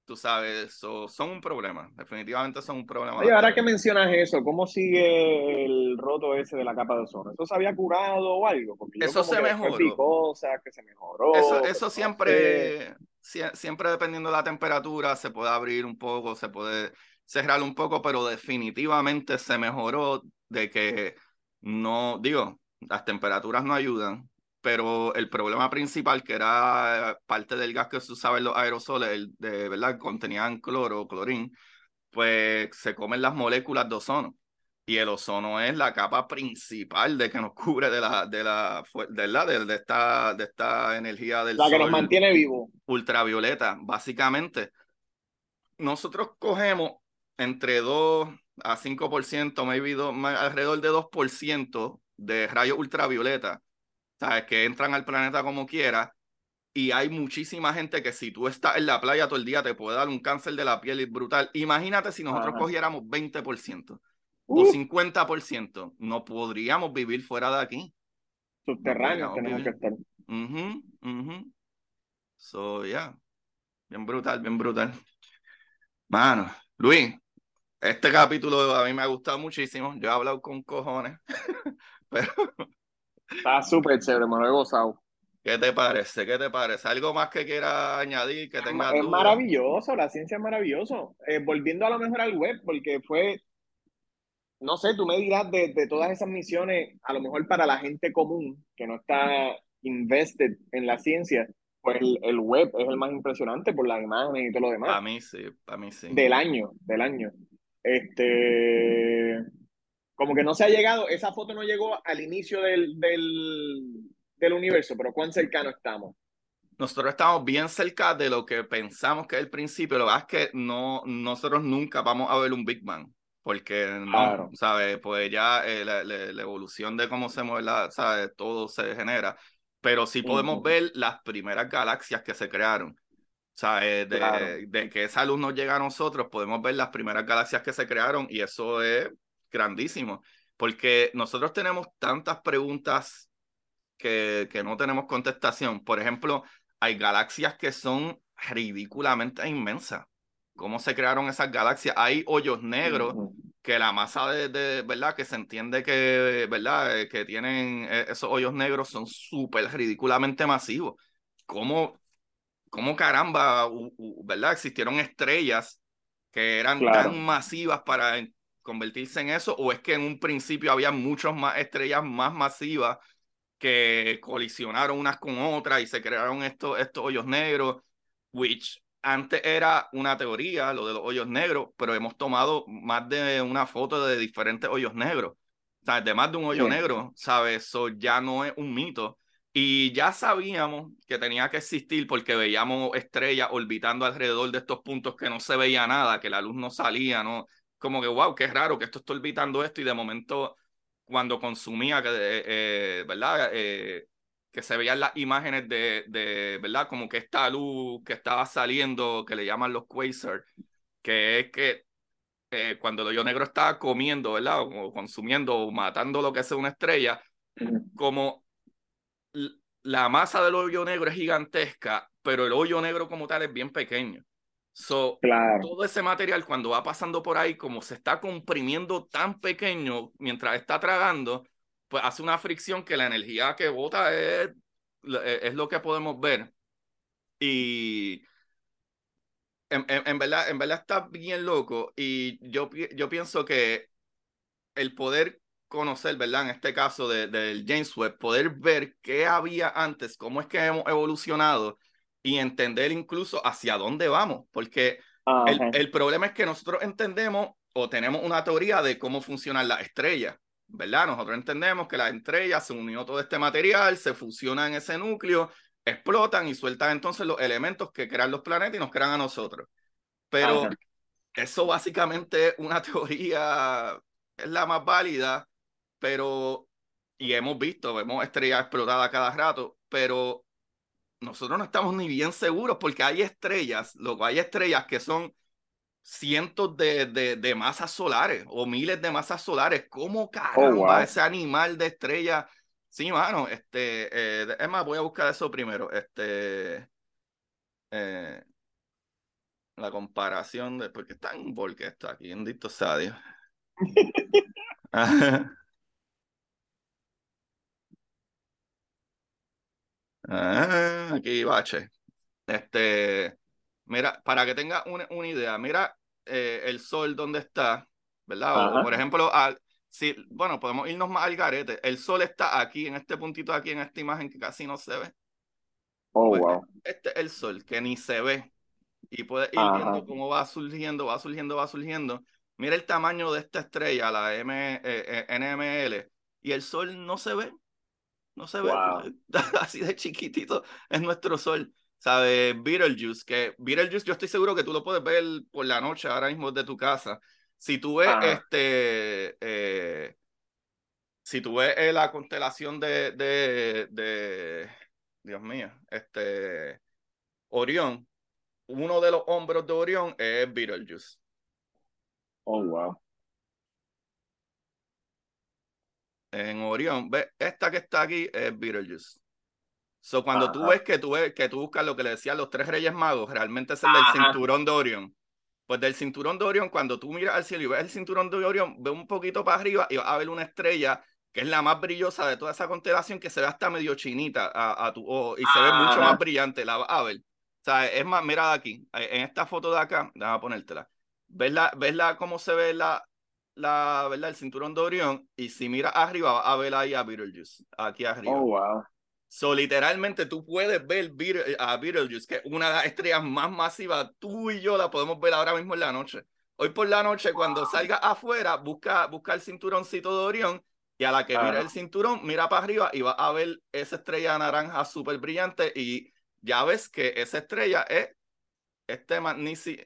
Tú sabes, son un problema, definitivamente son un problema. Y ahora que mencionas eso, ¿cómo sigue el roto ese de la capa de ozono? ¿Eso se había curado o algo? Porque eso se mejoró. Cosas que se mejoró. Eso, eso siempre, siempre dependiendo de la temperatura, se puede abrir un poco, se puede cerrar un poco, pero definitivamente se mejoró de que no, digo, las temperaturas no ayudan. pero el problema principal, que era parte del gas que se usaba en los aerosoles, el de verdad, contenían cloro o clorín, pues se comen las moléculas de ozono. Y el ozono es la capa principal de que nos cubre de la, de la, de, la, de, esta, de esta energía del La que nos mantiene vivo. Ultravioleta, básicamente. Nosotros cogemos entre 2 a 5%, maybe alrededor de 2% de rayos ultravioleta, ¿sabes? Que entran al planeta como quiera. Y hay muchísima gente que si tú estás en la playa todo el día te puede dar un cáncer de la piel brutal. Imagínate si nosotros cogiéramos 20% o 50%, no podríamos vivir fuera de aquí. Subterráneos tenemos que estar. So, yeah. Bien brutal, bien brutal. Mano, Luis, este capítulo a mí me ha gustado muchísimo. Yo he hablado con cojones. pero... Está súper chévere, me lo he gozado. ¿Qué te parece? ¿Qué te parece? ¿Algo más que quiera añadir? Que tenga es maravilloso, la ciencia es maravilloso. Eh, volviendo a lo mejor al web, porque fue no sé, tú me dirás de, todas esas misiones, a lo mejor para la gente común que no está invested en la ciencia, pues el, web es el más impresionante por las imágenes y todo lo demás. A mí sí, a mí sí. Del año, del año. Este, como que no se ha llegado, esa foto no llegó al inicio del, del, universo, pero ¿cuán cercano estamos? nosotros estamos bien cerca de lo que pensamos que es el principio. Lo que pasa es que no, nosotros nunca vamos a ver un Big Bang porque no, ¿sabes? Pues ya eh, la, la, evolución de cómo se mueve, la, ¿sabes? Todo se genera, pero sí podemos ver las primeras galaxias que se crearon. ¿Sabes? De, de, que esa luz nos llega a nosotros, podemos ver las primeras galaxias que se crearon y eso es grandísimo, porque nosotros tenemos tantas preguntas que, que no tenemos contestación. Por ejemplo, hay galaxias que son ridículamente inmensas cómo se crearon esas galaxias. Hay hoyos negros que la masa de, ¿verdad? Que se entiende que, ¿verdad? Eh, que tienen eh, esos hoyos negros son súper ridículamente masivos. ¿Cómo, cómo caramba, ¿verdad? Existieron estrellas que eran tan masivas para convertirse en eso, o es que en un principio había muchas más estrellas más masivas que colisionaron unas con otras y se crearon estos, estos hoyos negros, which antes era una teoría, lo de los hoyos negros, pero hemos tomado más de una foto de diferentes hoyos negros. De más de un hoyo negro, ¿sabes? Eso ya no es un mito. Y ya sabíamos que tenía que existir porque veíamos estrellas orbitando alrededor de estos puntos que no se veía nada, que la luz no salía, ¿no? Como que, wow, qué raro que esto está orbitando esto y de momento cuando consumía, que, eh, eh, ¿verdad? Eh, que se veían las imágenes de, de, ¿verdad? Como que esta luz que estaba saliendo, que le llaman los quasars, que es que cuando el hoyo negro estaba comiendo, ¿verdad? O consumiendo o matando lo que es una estrella, como la masa del hoyo negro es gigantesca, pero el hoyo negro como tal es bien pequeño. So, todo ese material cuando va pasando por ahí, como se está comprimiendo tan pequeño mientras está tragando, pues hace una fricción que la energía que bota es, e, es lo que podemos ver. Y en, en, verdad, en verdad está bien loco. Y yo, yo pienso que el poder conocer, ¿verdad? En este caso del de, James Webb, poder ver qué había antes, cómo es que hemos evolucionado y entender incluso hacia dónde vamos. Porque el, el, problema es que nosotros entendemos o tenemos una teoría de cómo funcionan las estrellas. ¿verdad? Nosotros entendemos que la estrella se unió todo este material, se fusiona en ese núcleo, explotan y sueltan entonces los elementos que crean los planetas y nos crean a nosotros. Pero eso básicamente es una teoría, es la más válida, pero, y hemos visto, vemos estrellas explotadas cada rato, pero nosotros no estamos ni bien seguros porque hay estrellas, luego hay estrellas que son cientos de, de, de, masas solares o miles de masas solares. ¿Cómo oh, caramba ese animal de estrella? Sí, mano, este, eh, es más, voy a buscar eso primero. Este, eh, la comparación de, porque está en porque está aquí, en Dicto Sadio. ah, aquí, bache. Este, Mira, para que tenga una, una idea, mira eh, el sol donde está, ¿verdad? O, por ejemplo, sí, bueno, podemos irnos más al garete. El sol está aquí, en este puntito aquí, en esta imagen que casi no se ve. Oh, Pues, wow. Este es el sol, que ni se ve. Y puedes ir Ajá. viendo cómo va surgiendo, va surgiendo, va surgiendo. Mira el tamaño de esta estrella, la M, eh, eh, NML, y el sol no se ve. No se ve. Así de chiquitito es nuestro sol. ¿Sabes? Beetlejuice, que Beetlejuice yo estoy seguro que tú lo puedes ver por la noche ahora mismo desde tu casa. Si tú ves Ajá. este, eh, si tú ves eh, la constelación de, de, de, Dios mío, este, Orión, uno de los hombros de Orión es Beetlejuice. Oh, wow. En Orión, ve, esta que está aquí es Beetlejuice. So, cuando tú ves que tú ves que tú buscas lo que le decían los tres reyes magos, realmente es el del cinturón de Orión. Pues del cinturón de Orión, cuando tú miras al cielo y ves el cinturón de Orión, ve un poquito para arriba y vas a ver una estrella que es la más brillosa de toda esa constelación que se ve hasta medio chinita a, a tu ojo y se ve mucho más brillante. La vas a ver. O sea, es más, mira de aquí, en esta foto de acá, déjame ponértela. ¿Ves la, ves la cómo se ve la, la, ¿verdad? El cinturón de Orión y si miras arriba vas a ver ahí a Beetlejuice, aquí arriba. Oh, wow. So, literalmente tú puedes ver Beetle- a Beetlejuice, que es una de las estrellas más masivas. Tú y yo la podemos ver ahora mismo en la noche. Hoy por la noche, cuando salga afuera, busca, busca el cinturoncito de Orión y a la que mira el cinturón, mira para arriba y va a ver esa estrella naranja súper brillante y ya ves que esa estrella es este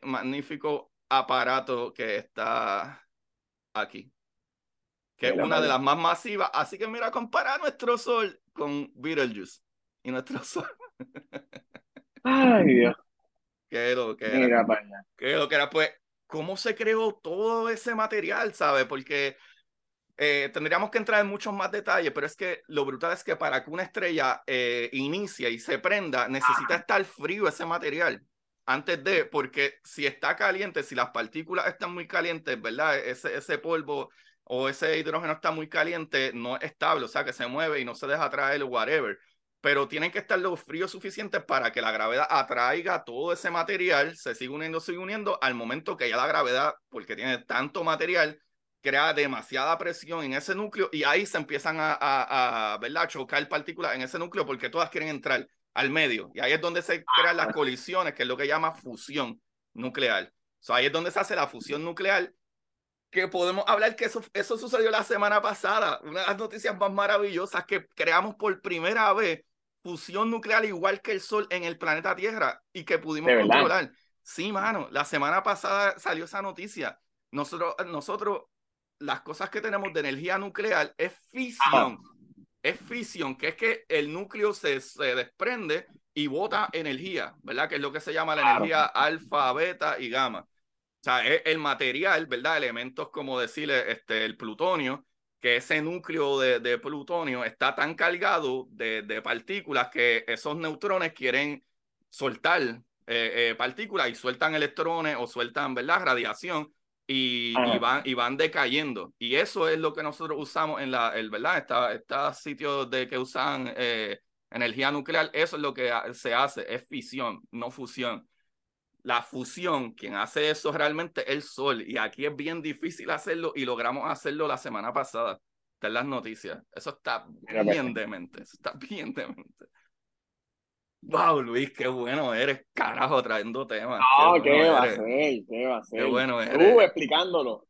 magnífico aparato que está aquí que es una de las más masivas. Así que mira, compara nuestro sol con Beetlejuice y nuestro sol. Ay, Dios. ¿Qué lo que era? Mira para. ¿Qué lo que era? Pues, ¿cómo se creó todo ese material, sabes? Porque eh, tendríamos que entrar en muchos más detalles, pero es que lo brutal es que para que una estrella eh, inicie y se prenda, necesita estar frío ese material antes de, porque si está caliente, si las partículas están muy calientes, ¿verdad? Ese, ese polvo o ese hidrógeno está muy caliente, no es estable, o sea, que se mueve y no se deja atraer whatever. Pero tienen que estar los fríos suficientes para que la gravedad atraiga todo ese material, se sigue uniendo, sigue uniendo, al momento que ya la gravedad, porque tiene tanto material, crea demasiada presión en ese núcleo y ahí se empiezan a, a, a ¿verdad? chocar partículas en ese núcleo porque todas quieren entrar al medio. Y ahí es donde se crean las colisiones, que es lo que llama fusión nuclear. So, ahí es donde se hace la fusión nuclear, que podemos hablar que eso, eso sucedió la semana pasada. Una de las noticias más maravillosas que creamos por primera vez fusión nuclear igual que el Sol en el planeta Tierra y que pudimos controlar. Sí, mano, la semana pasada salió esa noticia. Nosotros, nosotros, las cosas que tenemos de energía nuclear es fisión. Es fisión, que es que el núcleo se, se desprende y bota energía, ¿verdad? Que es lo que se llama la Claro. energía alfa, beta y gamma. O sea, es el material, ¿verdad? Elementos como decirle este, el plutonio, que ese núcleo de, de plutonio está tan cargado de, de partículas que esos neutrones quieren soltar eh, eh, partículas y sueltan electrones o sueltan, ¿verdad? Radiación y, y van, y van decayendo. Y eso es lo que nosotros usamos en la, el, ¿verdad? Esta- Estos sitios de que usan eh, energía nuclear, eso es lo que se hace, es fisión, no fusión. La fusión, quien hace eso realmente es el sol. Y aquí es bien difícil hacerlo y logramos hacerlo la semana pasada. Está en las noticias. Eso está para bien demente. Eso está bien demente. Wow, Luis, qué bueno eres, carajo, trayendo temas. No, qué ¿qué bueno va a ser? ¿Qué va a ser? bueno Tú eres. explicándolo.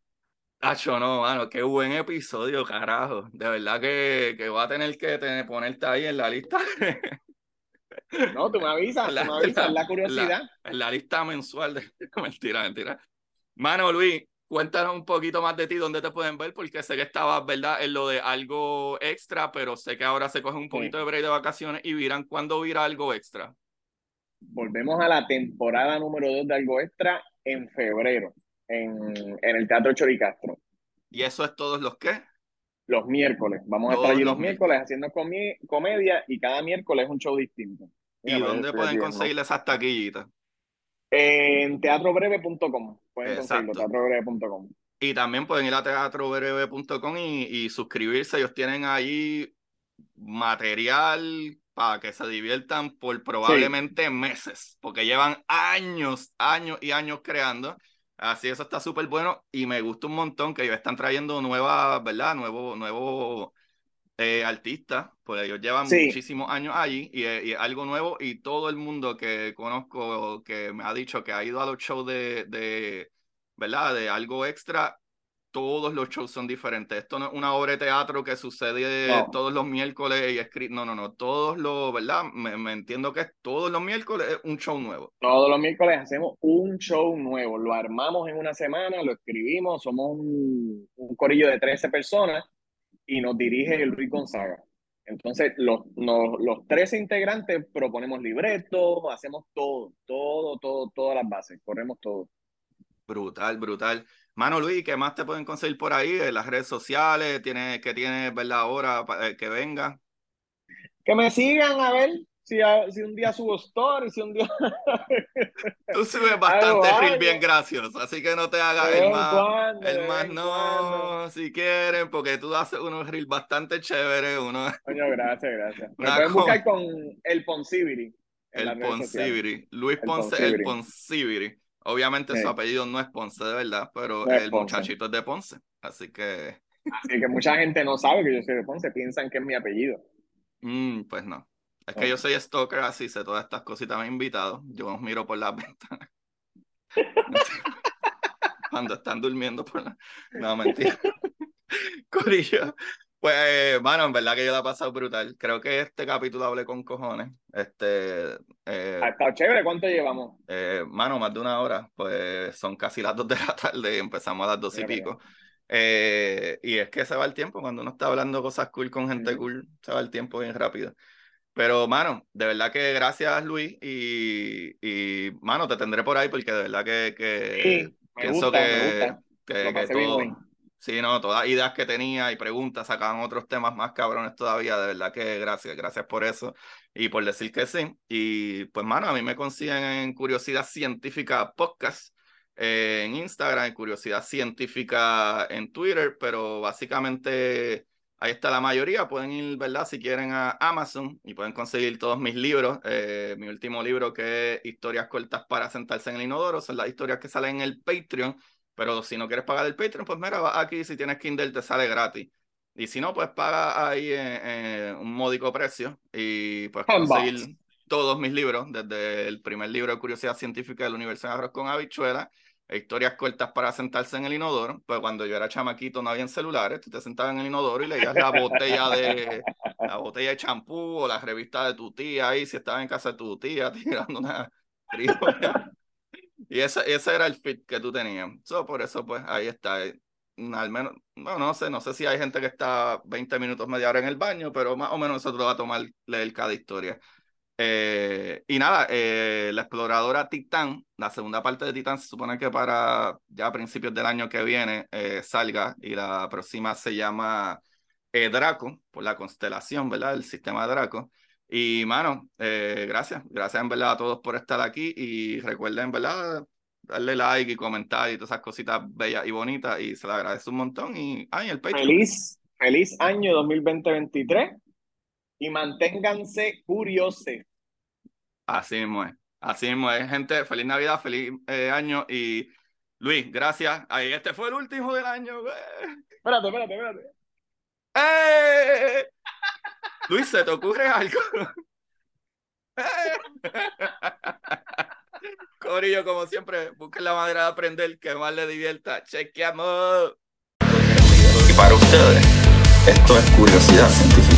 Acho, no, mano, qué buen episodio, carajo. De verdad que, que voy a tener que tener- ponerte ahí en la lista. No, tú me avisas, La- tú me avisas, la- la curiosidad. en la lista mensual de mentira, mentira. Mano, Luis, cuéntanos un poquito más de ti, dónde te pueden ver, porque sé que estabas, ¿verdad?, en lo de algo extra, pero sé que ahora se coge un poquito de break de vacaciones y viran cuándo vira algo extra. Volvemos a la temporada número 2 de Algo Extra en febrero, en, en el Teatro Choricastro. Y eso es todos los que. Los miércoles. Vamos a estar allí los los miércoles haciendo comedia y cada miércoles un show distinto. ¿Y Mira, dónde pueden conseguir esas taquillitas? En teatrobreve.com. Pueden conseguirlo, Exacto. teatrobreve.com. Y también pueden ir a teatrobreve.com y, y suscribirse. Ellos tienen ahí material para que se diviertan por probablemente meses, porque llevan años, años y años creando. Así, eso está súper bueno y me gusta un montón que ellos están trayendo nuevas, ¿verdad? Nuevo, nuevo eh, artistas, pues ellos llevan muchísimos años allí y, es algo nuevo y todo el mundo que conozco que me ha dicho que ha ido a los shows de, de ¿verdad? De algo extra, todos los shows son diferentes. Esto no es una obra de teatro que sucede todos los miércoles y escrito. No, no, no. Todos los, ¿verdad? Me, entiendo que es todos los miércoles es un show nuevo. Todos los miércoles hacemos un show nuevo. Lo armamos en una semana, lo escribimos. Somos un, un corillo de 13 personas y nos dirige Luis Gonzaga. Entonces, los, los 13 integrantes proponemos libretos, hacemos todo, todo, todo, todas las bases, corremos todo. Brutal, brutal. Mano Luis, ¿qué más te pueden conseguir por ahí? En las redes sociales, ¿Tienes, ¿qué tienes, verdad, ahora eh, que venga? Que me sigan a ver si, si un día subo story, si un día... Tú subes bastante reel bien gracioso, así que no te hagas el más, el más no, si quieren, porque tú haces unos reels bastante chéveres, uno... Coño, gracias, gracias. Me pueden buscar con el Ponsibiri. El Ponsibiri. Luis Ponce, el Ponsibiri. Obviamente su apellido no es Ponce de verdad, pero el muchachito es de Ponce, así que... Así que mucha gente no sabe que yo soy de Ponce, piensan que es mi apellido. Mm, pues no. Es que yo soy stalker, así sé todas estas cositas, me he invitado. Yo os miro por las ventanas. Cuando están durmiendo por la... No, mentira. Corillo. Pues, mano, en verdad que yo la he pasado brutal. Creo que este capítulo hablé con cojones. Este. Eh, ha estado chévere, ¿cuánto llevamos? Eh, mano, más de una hora. Pues son casi las dos de la tarde y empezamos a las dos y pico. Eh, y es que se va el tiempo. Cuando uno está hablando cosas cool con gente cool, se va el tiempo bien rápido. Pero, mano, de verdad que gracias, Luis. Y, y mano, te tendré por ahí porque de verdad que, que pienso que, que, que todo Sí, no, todas ideas que tenía y preguntas sacaban otros temas más cabrones todavía. De verdad que gracias, gracias por eso y por decir que sí. Y pues, mano, a mí me consiguen en Curiosidad Científica Podcast eh, en Instagram, en Curiosidad Científica en Twitter, pero básicamente ahí está la mayoría. Pueden ir, ¿verdad? Si quieren a Amazon y pueden conseguir todos mis libros. Eh, mi último libro que es Historias cortas para sentarse en el inodoro, son las historias que salen en el Patreon pero si no quieres pagar el Patreon, pues mira, aquí si tienes Kindle te sale gratis. Y si no, pues paga ahí en, un módico precio y pues conseguir todos mis libros, desde el primer libro de Curiosidad Científica del Universo de Arroz con Habichuela, historias cortas para sentarse en el inodoro. Pues cuando yo era chamaquito no había celulares, tú te sentabas en el inodoro y leías la botella de la botella de champú o la revista de tu tía ahí, si estabas en casa de tu tía tirando una y ese, ese era el fit que tú tenías. So, por eso, pues, ahí está. Al menos, bueno, no sé, no sé si hay gente que está 20 minutos, media hora en el baño, pero más o menos nosotros va a tomar leer cada historia. Eh, y nada, eh, la exploradora Titán, la segunda parte de Titán se supone que para ya principios del año que viene salga y la próxima se llama Draco, por la constelación, ¿verdad? El sistema Draco. Y, mano, eh, gracias. Gracias en verdad a todos por estar aquí. Y recuerden, en verdad, darle like y comentar y todas esas cositas bellas y bonitas. Y se le agradece un montón. Y, ay, el Patreon. Feliz, feliz año 2020-2023. Y manténganse curiosos. Así mismo es. Así mismo es, gente. Feliz Navidad, feliz eh, año. Y Luis, gracias. Ahí, este fue el último del año. Espérate, espérate, espérate. ¡Eh! Luis, ¿se te ocurre algo? Corillo, como siempre, busquen la manera de aprender que más le divierta. Chequeamos. Y para ustedes, esto es curiosidad científica.